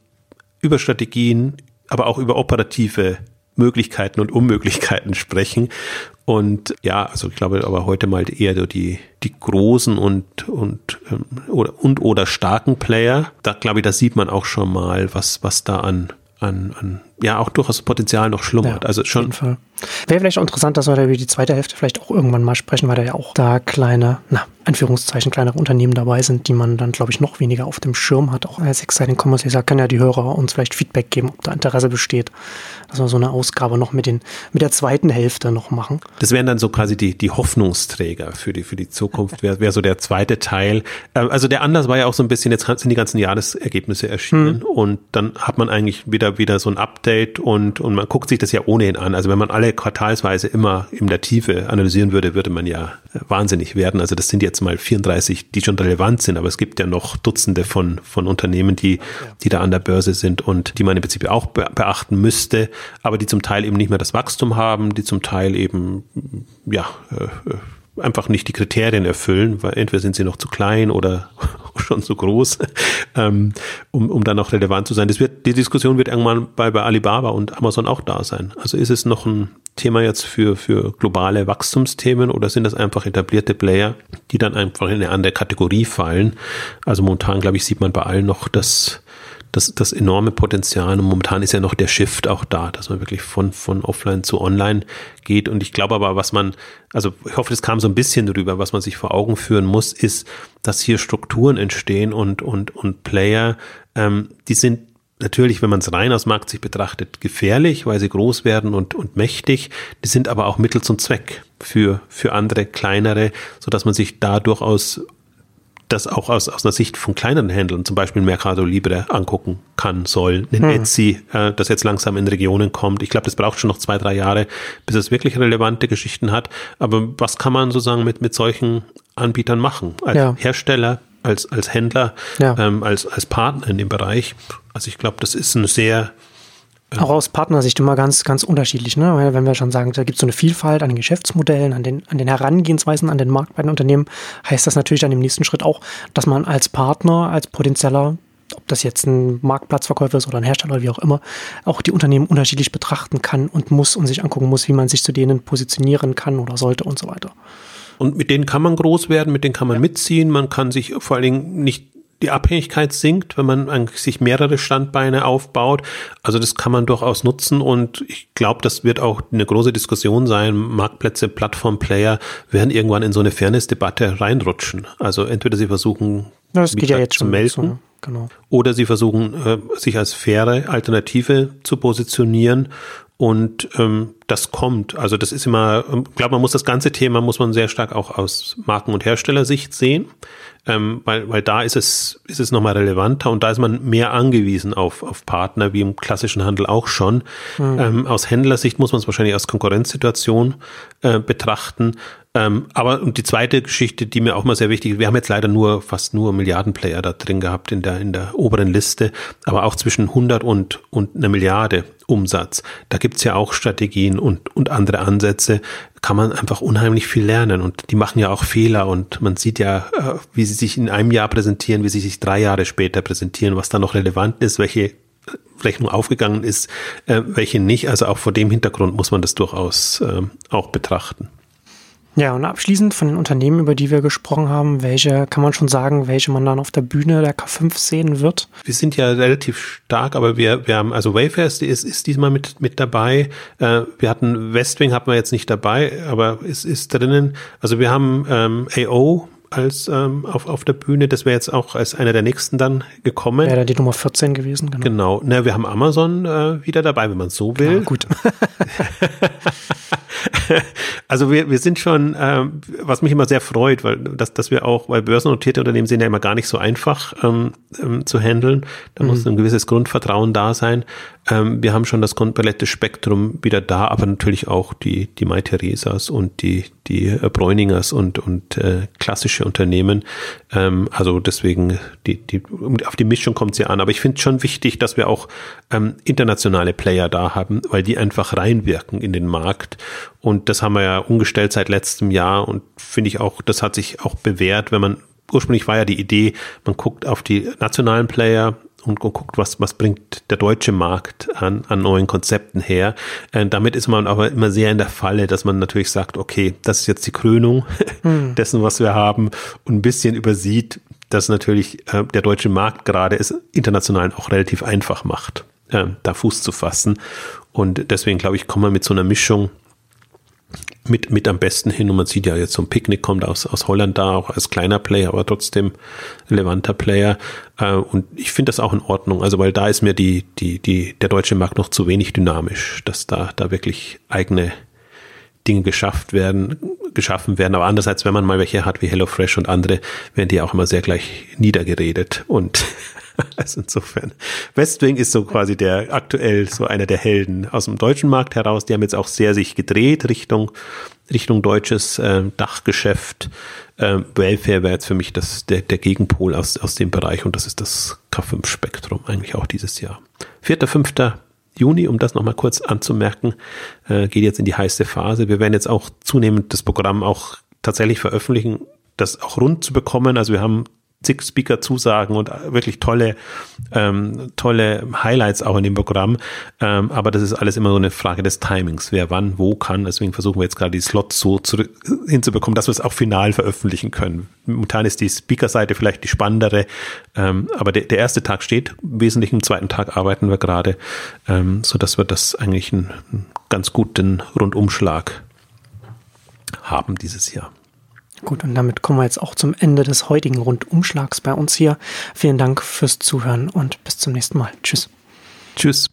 über Strategien, aber auch über operative Möglichkeiten und Unmöglichkeiten sprechen. Und ja, also ich glaube aber heute mal eher so die, die großen und, und, ähm, oder, und oder starken Player. Da glaube ich, da sieht man auch schon mal, was, was da an, an, an ja auch durchaus Potenzial noch schlummert. Ja, also schon. Wäre vielleicht auch interessant, dass wir da über die zweite Hälfte vielleicht auch irgendwann mal sprechen, weil da ja auch da kleine, na, Anführungszeichen, kleinere Unternehmen dabei sind, die man dann, glaube ich, noch weniger auf dem Schirm hat. Auch als Exciting Commerce Leser kann ja die Hörer uns vielleicht Feedback geben, ob da Interesse besteht, dass wir so eine Ausgabe noch mit den, mit der zweiten Hälfte noch machen. Das wären dann so quasi die, die Hoffnungsträger für die, für die Zukunft, wäre wär so der zweite Teil. Ähm, also der Anlass war ja auch so ein bisschen, jetzt sind die ganzen Jahresergebnisse erschienen hm. und dann hat man eigentlich wieder, wieder so ein Update und, und man guckt sich das ja ohnehin an. Also wenn man alle quartalsweise immer in der Tiefe analysieren würde, würde man ja wahnsinnig werden. Also das sind jetzt mal 34, die schon relevant sind, aber es gibt ja noch Dutzende von, von Unternehmen, die, die da an der Börse sind und die man im Prinzip auch beachten müsste, aber die zum Teil eben nicht mehr das Wachstum haben, die zum Teil eben, ja, äh, einfach nicht die Kriterien erfüllen, weil entweder sind sie noch zu klein oder schon zu groß, ähm, um, um dann auch relevant zu sein. Das wird, die Diskussion wird irgendwann bei, bei Alibaba und Amazon auch da sein. Also ist es noch ein Thema jetzt für, für globale Wachstumsthemen oder sind das einfach etablierte Player, die dann einfach in eine andere Kategorie fallen? Also momentan, glaube ich, sieht man bei allen noch, dass das, das enorme Potenzial. Und momentan ist ja noch der Shift auch da, dass man wirklich von, von offline zu online geht. Und ich glaube aber, was man, also ich hoffe, das kam so ein bisschen drüber, was man sich vor Augen führen muss, ist, dass hier Strukturen entstehen und, und, und Player, ähm, die sind natürlich, wenn man es rein aus Marktsicht betrachtet, gefährlich, weil sie groß werden und, und mächtig. Die sind aber auch Mittel zum Zweck für, für andere, kleinere, so dass man sich da durchaus das auch aus, aus einer Sicht von kleineren Händlern, zum Beispiel Mercado Libre, angucken kann, soll. Ein hm. Etsy, äh, das jetzt langsam in Regionen kommt. Ich glaube, das braucht schon noch zwei, drei Jahre, bis es wirklich relevante Geschichten hat. Aber was kann man sozusagen mit, mit solchen Anbietern machen? Als ja. Hersteller, als, als Händler, ja. ähm, als, als Partner in dem Bereich. Also ich glaube, das ist ein sehr auch aus Partnersicht immer ganz, ganz unterschiedlich. Ne? Weil wenn wir schon sagen, da gibt es so eine Vielfalt an den Geschäftsmodellen, an den, an den Herangehensweisen, an den Markt bei den Unternehmen, heißt das natürlich dann im nächsten Schritt auch, dass man als Partner, als potenzieller, ob das jetzt ein Marktplatzverkäufer ist oder ein Hersteller oder wie auch immer, auch die Unternehmen unterschiedlich betrachten kann und muss und sich angucken muss, wie man sich zu denen positionieren kann oder sollte und so weiter. Und mit denen kann man groß werden, mit denen kann man ja. mitziehen, man kann sich vor allen Dingen nicht die Abhängigkeit sinkt, wenn man sich mehrere Standbeine aufbaut. Also das kann man durchaus nutzen und ich glaube, das wird auch eine große Diskussion sein. Marktplätze, Plattformplayer werden irgendwann in so eine Fairness-Debatte reinrutschen. Also entweder sie versuchen, das geht ja jetzt zu melden, genau. oder sie versuchen, äh, sich als faire Alternative zu positionieren und ähm, das kommt. Also das ist immer, ich ähm, glaube, man muss das ganze Thema muss man sehr stark auch aus Marken- und Herstellersicht sehen ähm, weil, weil da ist es, ist es nochmal relevanter und da ist man mehr angewiesen auf, auf Partner, wie im klassischen Handel auch schon. Mhm. Ähm, aus Händlersicht muss man es wahrscheinlich als Konkurrenzsituation äh, betrachten. Ähm, aber und die zweite Geschichte, die mir auch mal sehr wichtig ist, wir haben jetzt leider nur fast nur Milliardenplayer da drin gehabt in der, in der oberen Liste, aber auch zwischen 100 und, und einer Milliarde Umsatz. Da gibt's ja auch Strategien und, und andere Ansätze. Kann man einfach unheimlich viel lernen. Und die machen ja auch Fehler. Und man sieht ja, äh, wie sie sich in einem Jahr präsentieren, wie sie sich drei Jahre später präsentieren, was da noch relevant ist, welche Rechnung aufgegangen ist, äh, welche nicht. Also auch vor dem Hintergrund muss man das durchaus äh, auch betrachten. Ja, und abschließend von den Unternehmen, über die wir gesprochen haben, welche kann man schon sagen, welche man dann auf der Bühne der K5 sehen wird? Wir sind ja relativ stark, aber wir, wir haben, also Wayfair ist, ist, diesmal mit, mit dabei. Äh, wir hatten Westwing hatten wir jetzt nicht dabei, aber es ist drinnen. Also wir haben ähm, AO als ähm, auf, auf der Bühne. Das wäre jetzt auch als einer der nächsten dann gekommen. Wäre die Nummer 14 gewesen, genau. Genau. Na, wir haben Amazon äh, wieder dabei, wenn man so will. Ja, gut. also wir, wir sind schon, ähm, was mich immer sehr freut, weil dass, dass wir auch, weil börsennotierte Unternehmen sind ja immer gar nicht so einfach ähm, ähm, zu handeln. Da mhm. muss ein gewisses Grundvertrauen da sein. Ähm, wir haben schon das komplette Spektrum wieder da, aber natürlich auch die, die Mai Theresas und die, die äh, Bräuningers und, und äh, klassische Unternehmen. Ähm, also deswegen, die, die, auf die Mischung kommt es ja an. Aber ich finde es schon wichtig, dass wir auch ähm, internationale Player da haben, weil die einfach reinwirken in den Markt. Und das haben wir ja umgestellt seit letztem Jahr und finde ich auch, das hat sich auch bewährt, wenn man ursprünglich war ja die Idee, man guckt auf die nationalen Player, und guckt, was, was bringt der deutsche Markt an, an neuen Konzepten her. Äh, damit ist man aber immer sehr in der Falle, dass man natürlich sagt, okay, das ist jetzt die Krönung hm. dessen, was wir haben und ein bisschen übersieht, dass natürlich äh, der deutsche Markt gerade es international auch relativ einfach macht, äh, da Fuß zu fassen. Und deswegen glaube ich, kommen wir mit so einer Mischung mit, mit am besten hin. Und man sieht ja jetzt so ein Picknick kommt aus, aus Holland da, auch als kleiner Player, aber trotzdem relevanter Player. Äh, und ich finde das auch in Ordnung. Also, weil da ist mir die, die, die, der deutsche Markt noch zu wenig dynamisch, dass da, da wirklich eigene Dinge geschafft werden, geschaffen werden. Aber andererseits, wenn man mal welche hat wie HelloFresh und andere, werden die auch immer sehr gleich niedergeredet und also insofern. Westwing ist so quasi der aktuell so einer der Helden aus dem deutschen Markt heraus. Die haben jetzt auch sehr sich gedreht Richtung, Richtung deutsches äh, Dachgeschäft. Äh, Welfare wäre jetzt für mich das, der, der Gegenpol aus, aus dem Bereich und das ist das K5-Spektrum eigentlich auch dieses Jahr. 4., 5. Juni, um das nochmal kurz anzumerken, äh, geht jetzt in die heiße Phase. Wir werden jetzt auch zunehmend das Programm auch tatsächlich veröffentlichen, das auch rund zu bekommen. Also wir haben zig Speaker-Zusagen und wirklich tolle, ähm, tolle Highlights auch in dem Programm. Ähm, aber das ist alles immer so eine Frage des Timings, wer wann, wo kann. Deswegen versuchen wir jetzt gerade die Slots so zurück, hinzubekommen, dass wir es auch final veröffentlichen können. Momentan ist die Speaker-Seite vielleicht die spannendere, ähm, aber der, der erste Tag steht. Im Wesentlichen am zweiten Tag arbeiten wir gerade, ähm, so dass wir das eigentlich einen, einen ganz guten Rundumschlag haben dieses Jahr. Gut, und damit kommen wir jetzt auch zum Ende des heutigen Rundumschlags bei uns hier. Vielen Dank fürs Zuhören und bis zum nächsten Mal. Tschüss. Tschüss.